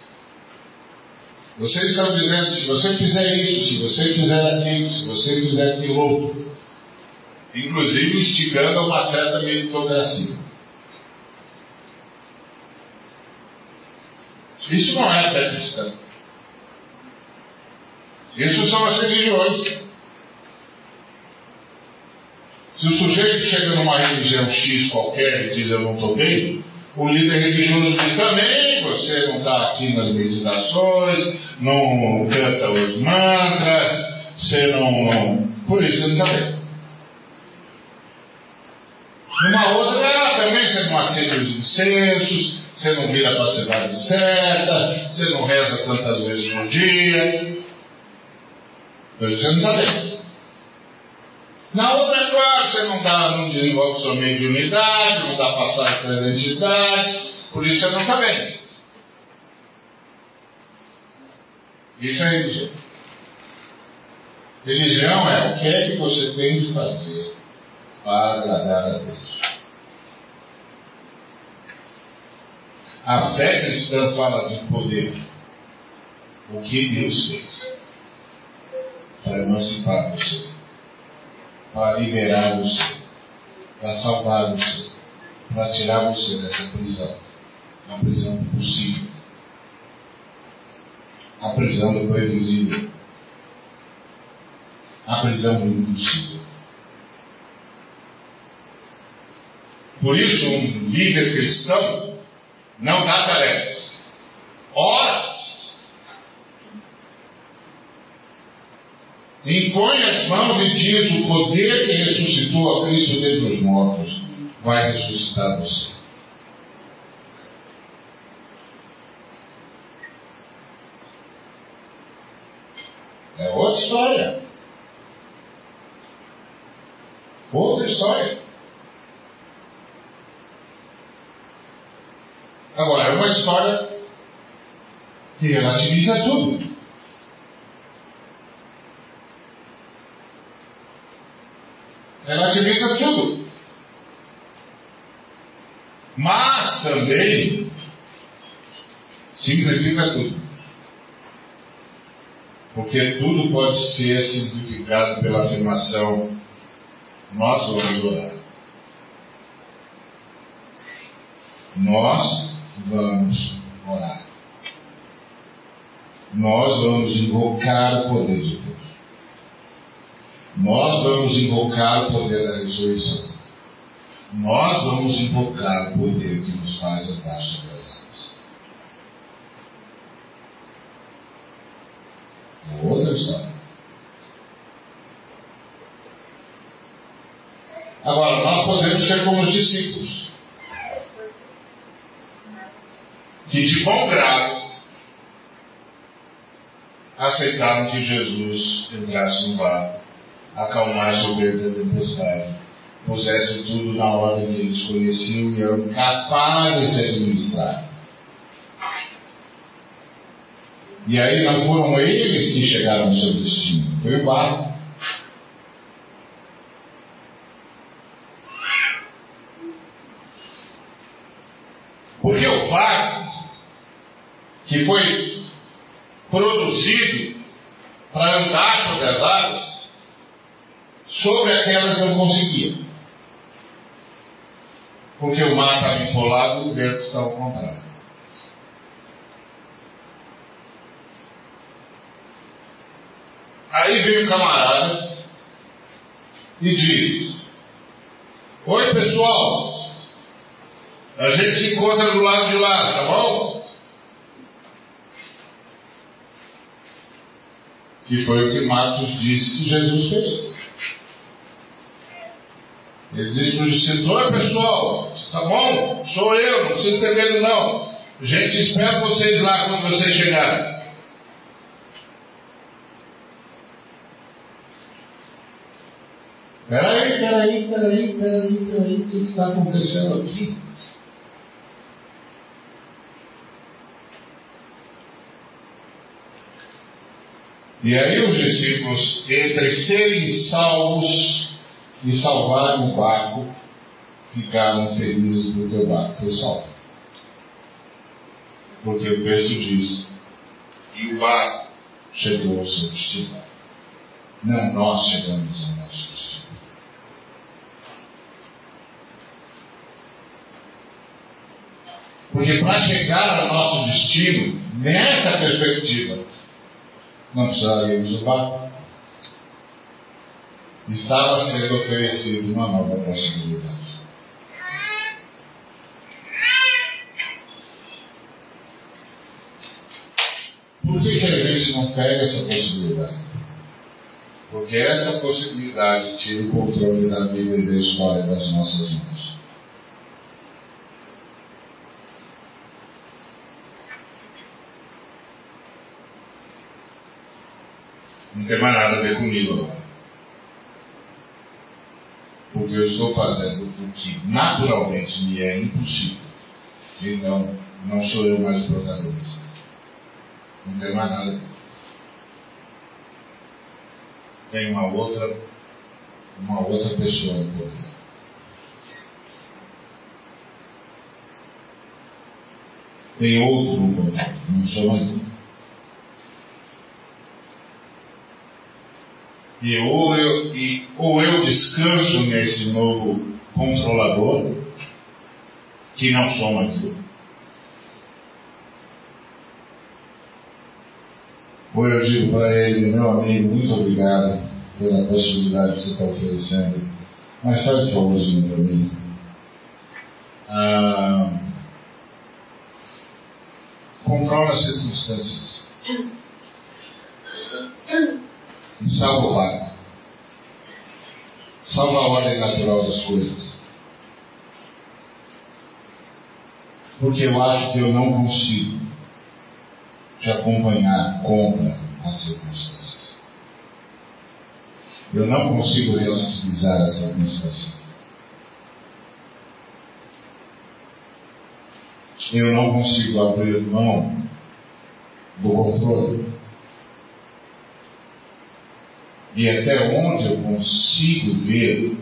Vocês estão dizendo, se você fizer isso, se você fizer aquilo, se você fizer aquilo outro, inclusive instigando uma certa meritocracia. Isso não é fé cristã. Isso são as religiões. Se o sujeito chega numa religião X qualquer e diz eu não estou bem, o líder religioso diz também, você não está aqui nas meditações, não canta os mantras, você não. Por isso você não está bem. Numa outra, ah, também você não aceita os incensos, você não vira para a cidade certa, você não reza tantas vezes no dia. Isso você não está bem. Na outra, é claro, você não, dá, não desenvolve sua mediunidade, não dá passagem para identidade, por isso você não está bem. Isso é religião. Religião é o que é que você tem de fazer para agradar a Deus. A fé cristã fala de poder. O que Deus fez para emancipar você, para liberar você, para salvar você, para tirar você dessa prisão, a prisão possível a prisão do previsível, a prisão do impossível. Por isso, um líder cristão não dá tarefas. Ora, impõe as mãos e diz: o poder que ressuscitou a Cristo dentre os mortos vai ressuscitar você. É outra história. Outra história. Agora, é uma história que relativiza tudo. Relativiza tudo. Mas também simplifica tudo. Porque tudo pode ser simplificado pela afirmação: nós vamos orar. Nós vamos orar. Nós vamos invocar o poder de. Nós vamos invocar o poder da ressurreição. Nós vamos invocar o poder que nos faz andar sobre as águas. É outra história. Agora, nós podemos ser como os discípulos. Que de bom grado aceitaram que Jesus entrasse no barco, acalmasse o vento da tempestade, pusesse tudo na ordem que eles conheciam e eram capazes de administrar. E aí não foram eles que chegaram ao seu destino, foi o barco. Porque o barco, que foi produzido para andar sobre as águas, sobre aquelas não conseguia. Porque o mar estava empolado e o vento estava ao contrário. Aí vem o camarada e diz: Oi pessoal, a gente se encontra do lado de lá, tá bom? Que foi o que Marcos disse que Jesus fez. Ele disse para os discípulos: Oi pessoal, tá bom? Sou eu, não precisa ter medo não. A gente espera vocês lá quando vocês chegarem. Peraí, peraí, peraí, peraí, peraí, o que está acontecendo aqui? E aí os discípulos, entre serem salvos e salvarem o barco, ficaram felizes porque o barco foi salvo. Porque o texto diz que o barco chegou ao seu destino. Não nós chegamos ao nosso destino. Porque para chegar ao nosso destino, nessa perspectiva, não precisaríamos do barco. Estava sendo oferecida uma nova possibilidade. Por que, que a gente não pega essa possibilidade? Porque essa possibilidade tira o controle da vida e da história das nossas mãos. Não tem mais nada a ver comigo agora. Porque eu estou fazendo o que naturalmente me é impossível. Então, não sou eu mais o protagonista. Não tem mais nada. Tem uma outra, uma outra pessoa no poder. Tem outro no poder. Não sou mais eu. E ou eu, e, ou eu descanso nesse novo controlador, que não sou mais eu. Ou eu digo para ele, meu amigo, muito obrigado pela possibilidade que você está oferecendo, mas faz um favorzinho para mim. Ah, controla as circunstâncias e salva a ordem natural das coisas. Porque eu acho que eu não consigo te acompanhar contra as circunstâncias. Eu não consigo relativizar as circunstâncias. Eu não consigo abrir mão do controle. E até onde eu consigo ver,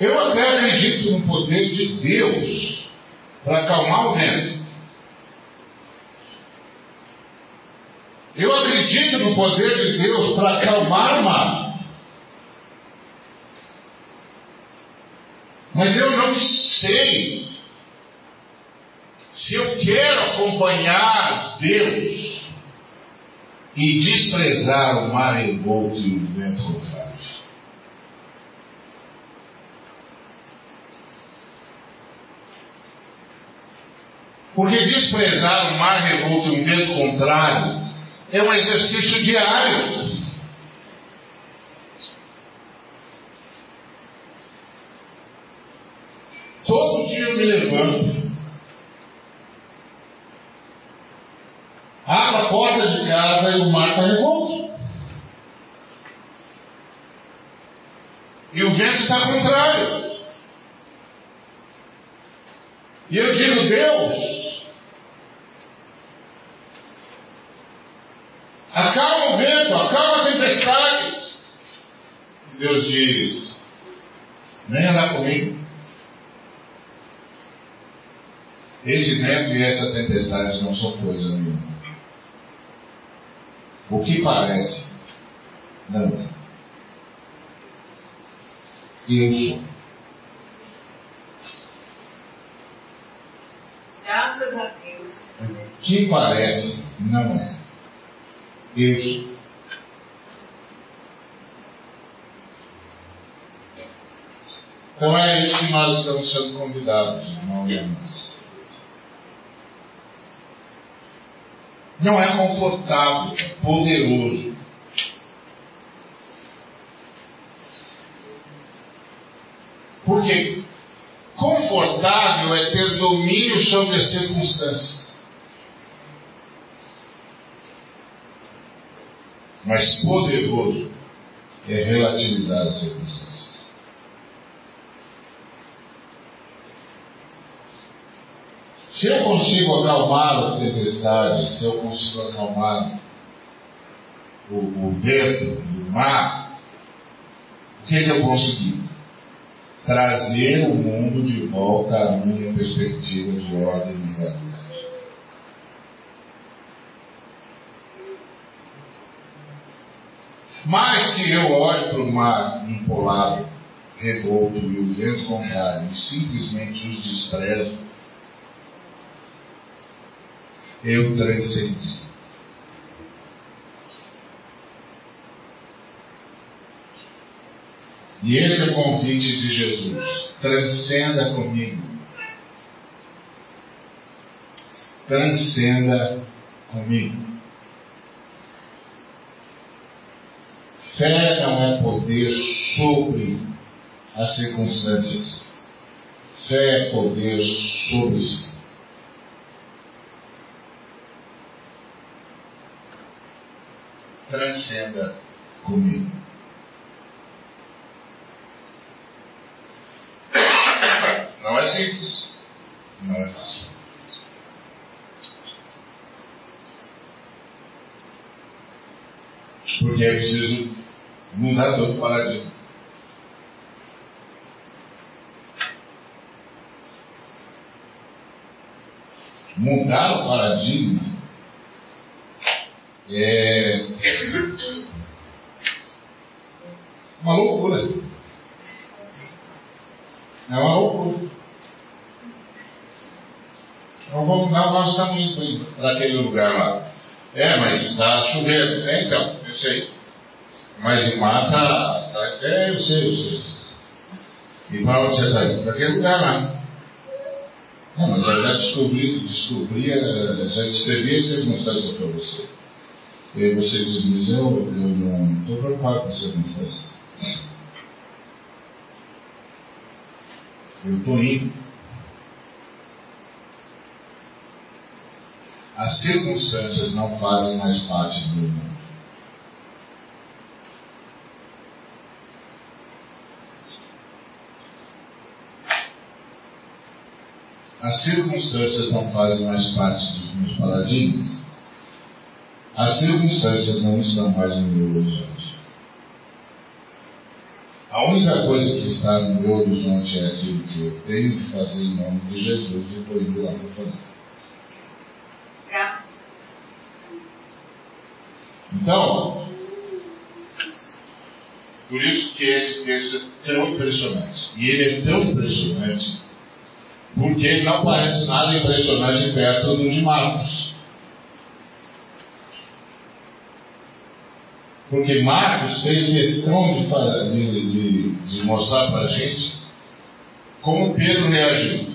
eu até acredito no poder de Deus para acalmar o vento. Eu acredito no poder de Deus para acalmar o mar. Mas eu não sei se eu quero acompanhar Deus e desprezar o mar revolto e o vento contrário. Porque desprezar o mar revolto e o vento contrário é um exercício diário. Todo dia eu me levanto casa e o mar está revolto. E o vento está contrário. E eu digo, Deus, acalma o vento, acalma a tempestade. E Deus diz, venha lá comigo. Esse vento e essa tempestade não são coisa nenhuma. O que parece, não é. Eu sou. Graças a Deus. Que parece, não é. Eu sou. Então é isso que nós estamos sendo convidados, irmão e irmãs. Não é confortável, é poderoso. Porque confortável é ter domínio sobre as circunstâncias. Mas poderoso é relativizar as circunstâncias. Se eu consigo acalmar a tempestade, se eu consigo acalmar o, o vento, o mar, o que, que eu consegui? trazer o mundo de volta à minha perspectiva de ordem e realidade. Mas se eu olho para o mar impolado, revolto e o vento contrário e simplesmente os desprezo, eu transcendi. E esse é o convite de Jesus. Transcenda comigo. Transcenda comigo. Fé não é poder sobre as circunstâncias. Fé é poder sobre si. Transcenda comigo. simples, não é fácil. Porque é preciso mudar todo o paradigma. Mudar o paradigma é uma loucura. É uma loucura. Então vamos, não, nós estamos indo para aquele lugar lá. É, mas está chovendo. É, então, eu sei. Mas o mar está. Tá, é, eu sei, eu sei. E para onde você está indo? Para aquele lugar lá. Não, mas eu já descobri, descobri, eh, já descrevi as circunstâncias para você. E aí você diz, mas eu, eu não estou preocupado com as circunstâncias. Eu estou indo. as circunstâncias não fazem mais parte do mundo. As circunstâncias não fazem mais parte dos meus paradigmas. As circunstâncias não estão mais no meu horizonte. A única coisa que está no meu horizonte é aquilo que eu tenho que fazer em nome de Jesus e estou indo lá para fazer. Então, por isso que esse texto é tão impressionante. E ele é tão impressionante porque ele não parece nada impressionante perto do de Marcos. Porque Marcos fez questão de, fazer, de, de, de mostrar para a gente como Pedro reagiu.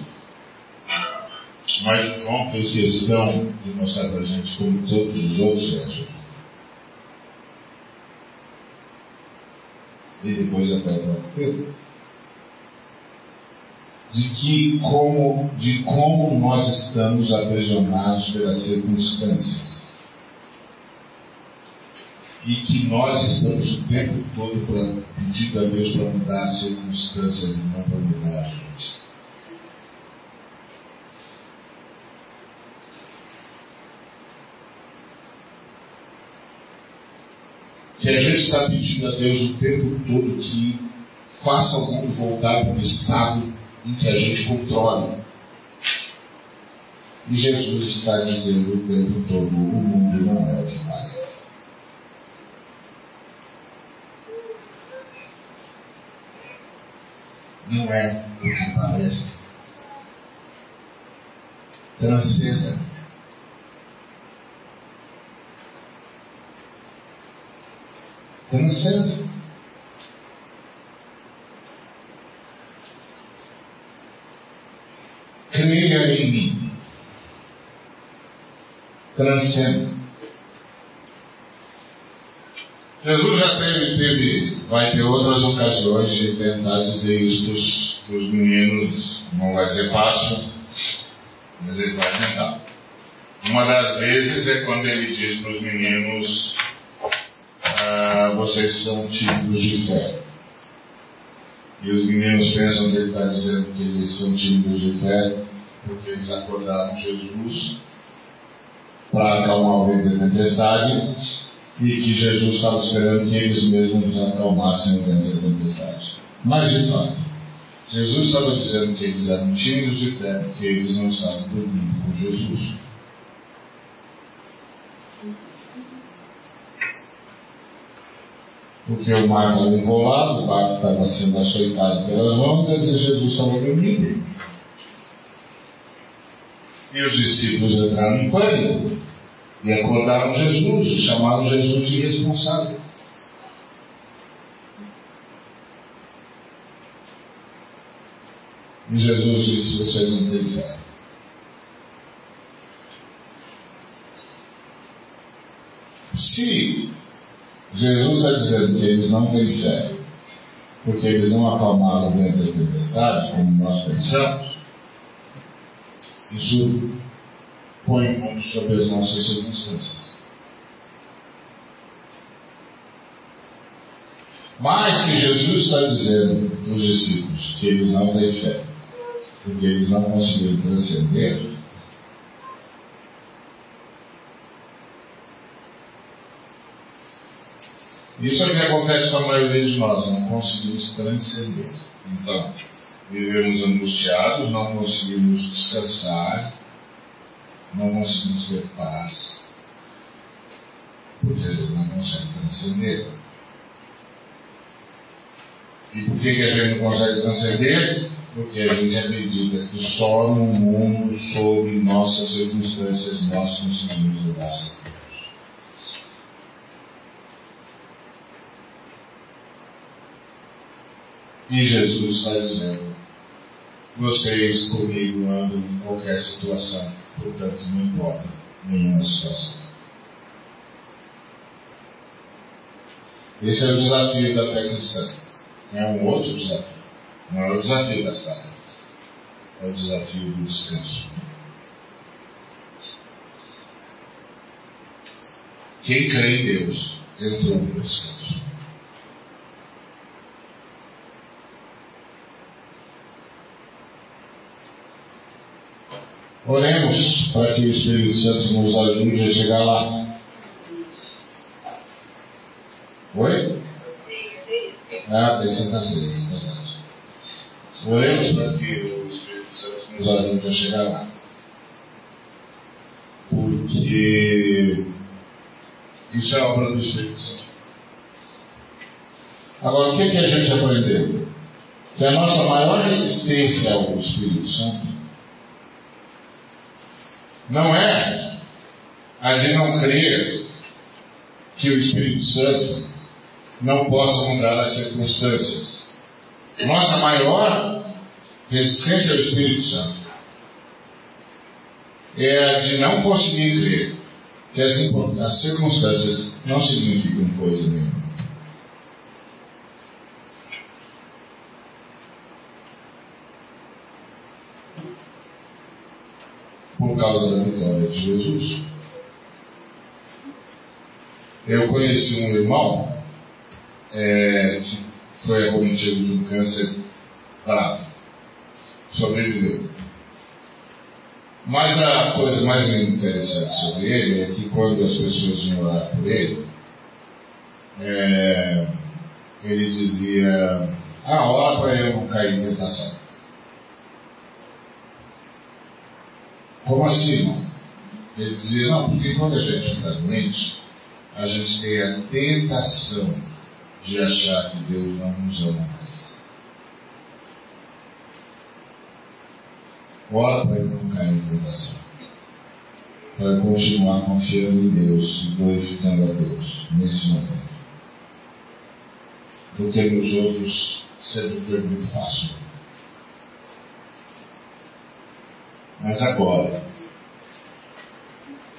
Mas João fez questão de mostrar para a gente como todos os outros reagiram. e depois até o Pedro, de que como, de como nós estamos aprisionados pelas circunstâncias. E que nós estamos o tempo todo pedindo a Deus para mudar as circunstâncias e não para mudar a gente. Que a gente está pedindo a Deus o tempo todo que faça o mundo voltar para um estado em que a gente controle. E Jesus está dizendo o tempo todo: o mundo não é o que parece. Não é o que parece. Transcenda. Transcenda. Creia em mim. Transcenda. Jesus já teve, teve, vai ter outras ocasiões de tentar dizer isso para os meninos. Não vai ser fácil, mas ele vai tentar. Uma das vezes é quando ele diz para os meninos: ah, vocês são tímidos de fé. E os meninos pensam que ele está dizendo que eles são tímidos de fé porque eles acordaram Jesus para acalmar o vento da tempestade e que Jesus estava esperando que eles mesmos acalmassem o vento da tempestade. Mas, de fato, Jesus estava dizendo que eles eram tímidos de fé, porque eles não estavam dormindo com Jesus. Porque o mar estava enrolado, o barco estava sendo açoitado pelas ondas e Jesus estava dormindo. E os discípulos entraram em pânico. E acordaram Jesus e chamaram Jesus de irresponsável. E Jesus disse: Você não tem fé. Se Jesus está dizendo que eles não têm fé, porque eles não acalmaram o vento da tempestade, como nós pensamos, isso põe o mundo sobre as nossas circunstâncias. Mas que Jesus está dizendo para os discípulos que eles não têm fé, porque eles não conseguiram transcender, Isso é o que acontece com a maioria de nós, não conseguimos transcender. Então, vivemos angustiados, não conseguimos descansar, não conseguimos ter paz, porque ele não consegue transcender. E por que, que a gente não consegue transcender? Porque a gente acredita que só no mundo, sob nossas circunstâncias, nós conseguimos lidar com E Jesus está dizendo: vocês comigo andam em qualquer situação, portanto não importa nenhuma situação. Esse é o desafio da fé cristã. É um outro desafio. Não é o desafio das tarefas. É o desafio do descanso. Quem crê em Deus entrou no descanso. Oremos para que o Espírito Santo nos ajude a chegar lá. Oi? Ah, pensei na ceia, é verdade. Oremos para que o Espírito Santo nos ajude a chegar lá. Porque isso é obra do Espírito Santo. Agora, o que, é que a gente aprendeu? Que a nossa maior resistência ao Espírito Santo não é a de não crer que o Espírito Santo não possa mudar as circunstâncias. Nossa maior resistência ao Espírito Santo é a de não conseguir crer que as circunstâncias não significam coisa nenhuma. Por causa da vitória de Jesus. Eu conheci um irmão é, que foi acometido de um câncer grave. Sobreviveu. Mas a coisa mais interessante sobre ele é que quando as pessoas vinham orar por ele, é, ele dizia, ah, ora para eu não cair em tentação. Como assim, irmão? Ele dizia, não, porque quando a gente fica doente, a gente tem a tentação de achar que Deus não nos ama mais. Ora para ele não cair em tentação. Para continuar confiando em Deus e glorificando a Deus nesse momento. Porque nos outros sempre foi muito fácil. Mas agora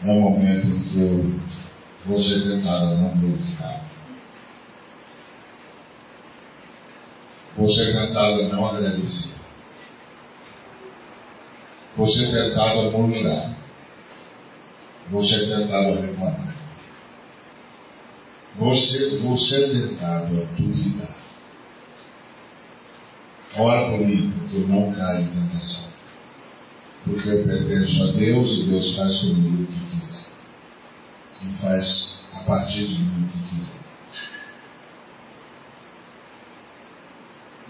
é o momento em que eu vou ser tentado a não glorificar. Vou ser tentado a não agradecer. Vou ser tentado a murmurar. Vou ser tentado a reclamar. Vou ser, vou ser tentado a duvidar. Ora por mim, porque eu não caio em tentação. Porque eu pertenço a Deus e Deus faz comigo o que quiser. E faz a partir de mim o que quiser.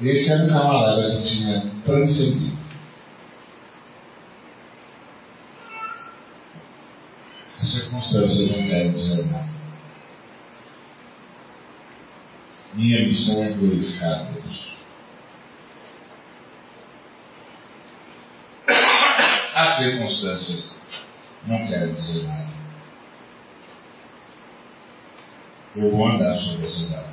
Esse era um camarada que tinha transcendido. As circunstâncias não querem dizer nada. Minha missão é glorificar a Deus. As circunstâncias não querem dizer nada. Eu vou andar sobre essas águas.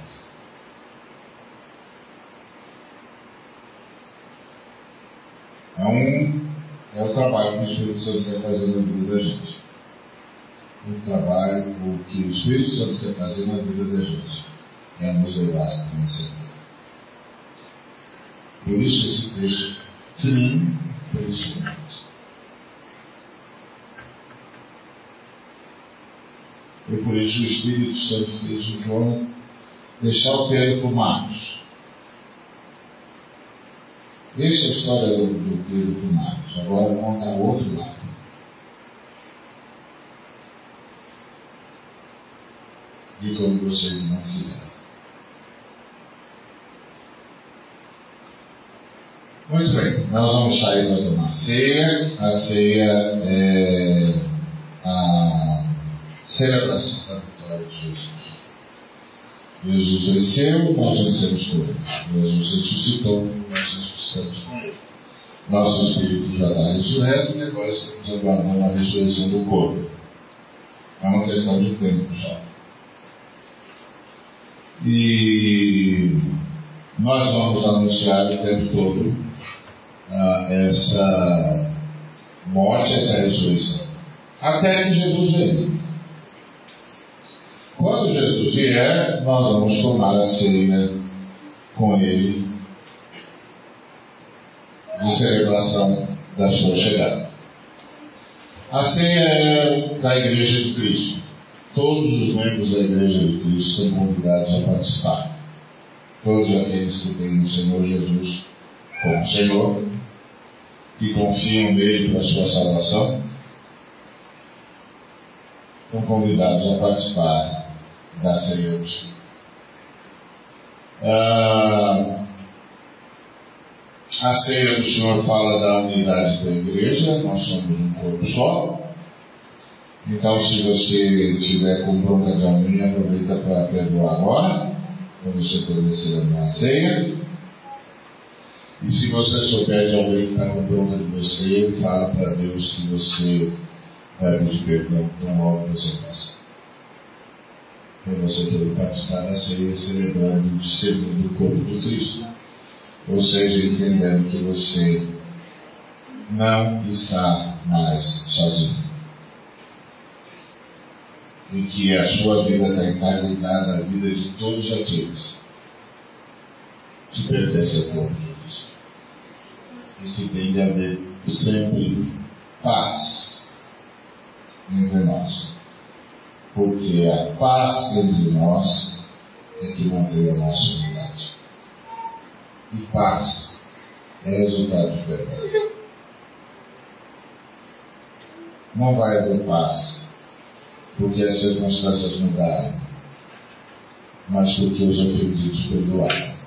É um é o trabalho que o Espírito Santo quer fazer na vida da gente. O trabalho, o que o Espírito Santo quer fazer na vida da gente é nos levar a vencer. Por isso esse texto tão impressionante. E por isso o Espírito Santo fez o João deixar o Pedro por Marcos. Deixa a história do, do Pedro por Marcos. Agora vamos o outro lado. De como vocês não quiserem. Muito bem, nós vamos sair para tomar ceia. A ceia é a celebração da vitória de Jesus. Jesus venceu, nós vencemos com ele. Jesus ressuscitou, nós ressuscitamos com ele. Nosso espírito já está ressurreto e agora estamos aguardando a ressurreição do corpo. É uma questão de tempo só. E nós vamos anunciar o tempo todo ah, essa morte, essa ressurreição. Até que Jesus venha. Quando Jesus vier, nós vamos tomar a ceia com Ele de celebração da sua chegada. A ceia é da Igreja de Cristo. Todos os membros da Igreja de Cristo são convidados a participar. Todos aqueles que têm o Senhor Jesus como Senhor e confiam nele para a sua salvação, são convidados a participar ceia do Senhor. Ah, a ceia do Senhor fala da unidade da igreja, nós somos um corpo só. Então, se você tiver com bronca de alguém, aproveita para perdoar agora, para você poder celebrar a ceia. E se você souber de alguém que está com bronca de você, fala para Deus que você vai pedir perdão tão logo você passa para você poder participar da ceia celebrando segundo corpo de Cristo. Ou seja, entendendo que você não está mais sozinho. E que a sua vida está ligada à vida de todos aqueles que pertencem ao corpo de Cristo. E que tem de haver sempre paz entre nós porque a paz entre nós é que mantém a nossa unidade. E paz é resultado de perdão. Não vai haver paz porque as circunstâncias mudaram, mas porque os ofendidos perdoaram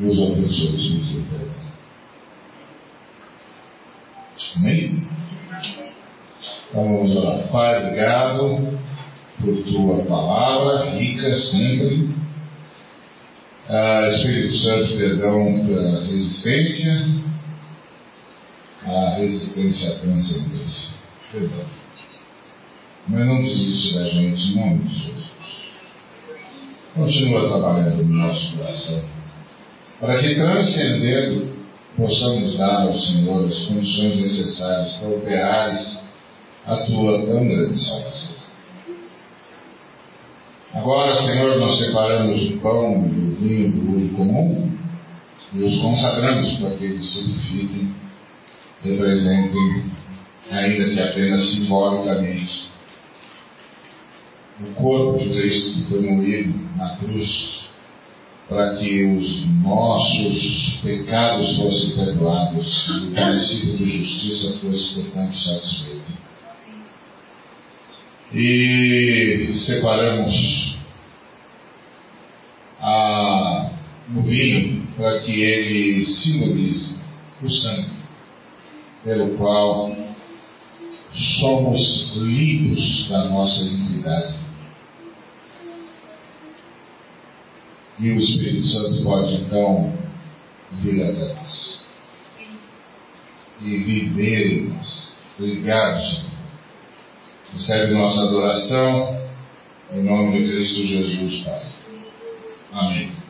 e os ofensores pediram perdão. Amém? Vamos orar. Pai, obrigado por tua palavra, rica sempre. Ah, Espírito Santo, perdão pela resistência, a resistência à transcendência. Perdão. Mas não desiste da gente, em nome de Jesus. Continua trabalhando no nosso coração, para que transcendendo possamos dar ao Senhor as condições necessárias para operares a tua salvação. Agora, Senhor, nós separamos o pão e o vinho do uso comum e os consagramos para que eles signifiquem, representem, ainda que apenas simbolicamente, o corpo de Cristo que foi moído na cruz para que os nossos pecados fossem perdoados e o princípio de justiça fosse, portanto, satisfeito. E separamos a, o vinho para que ele simbolize o sangue, pelo qual somos limpos da nossa iniquidade E o Espírito Santo pode então vir até nós e viver em nós, ligados. Recebe nossa adoração em nome de Cristo Jesus, Pai. Amém.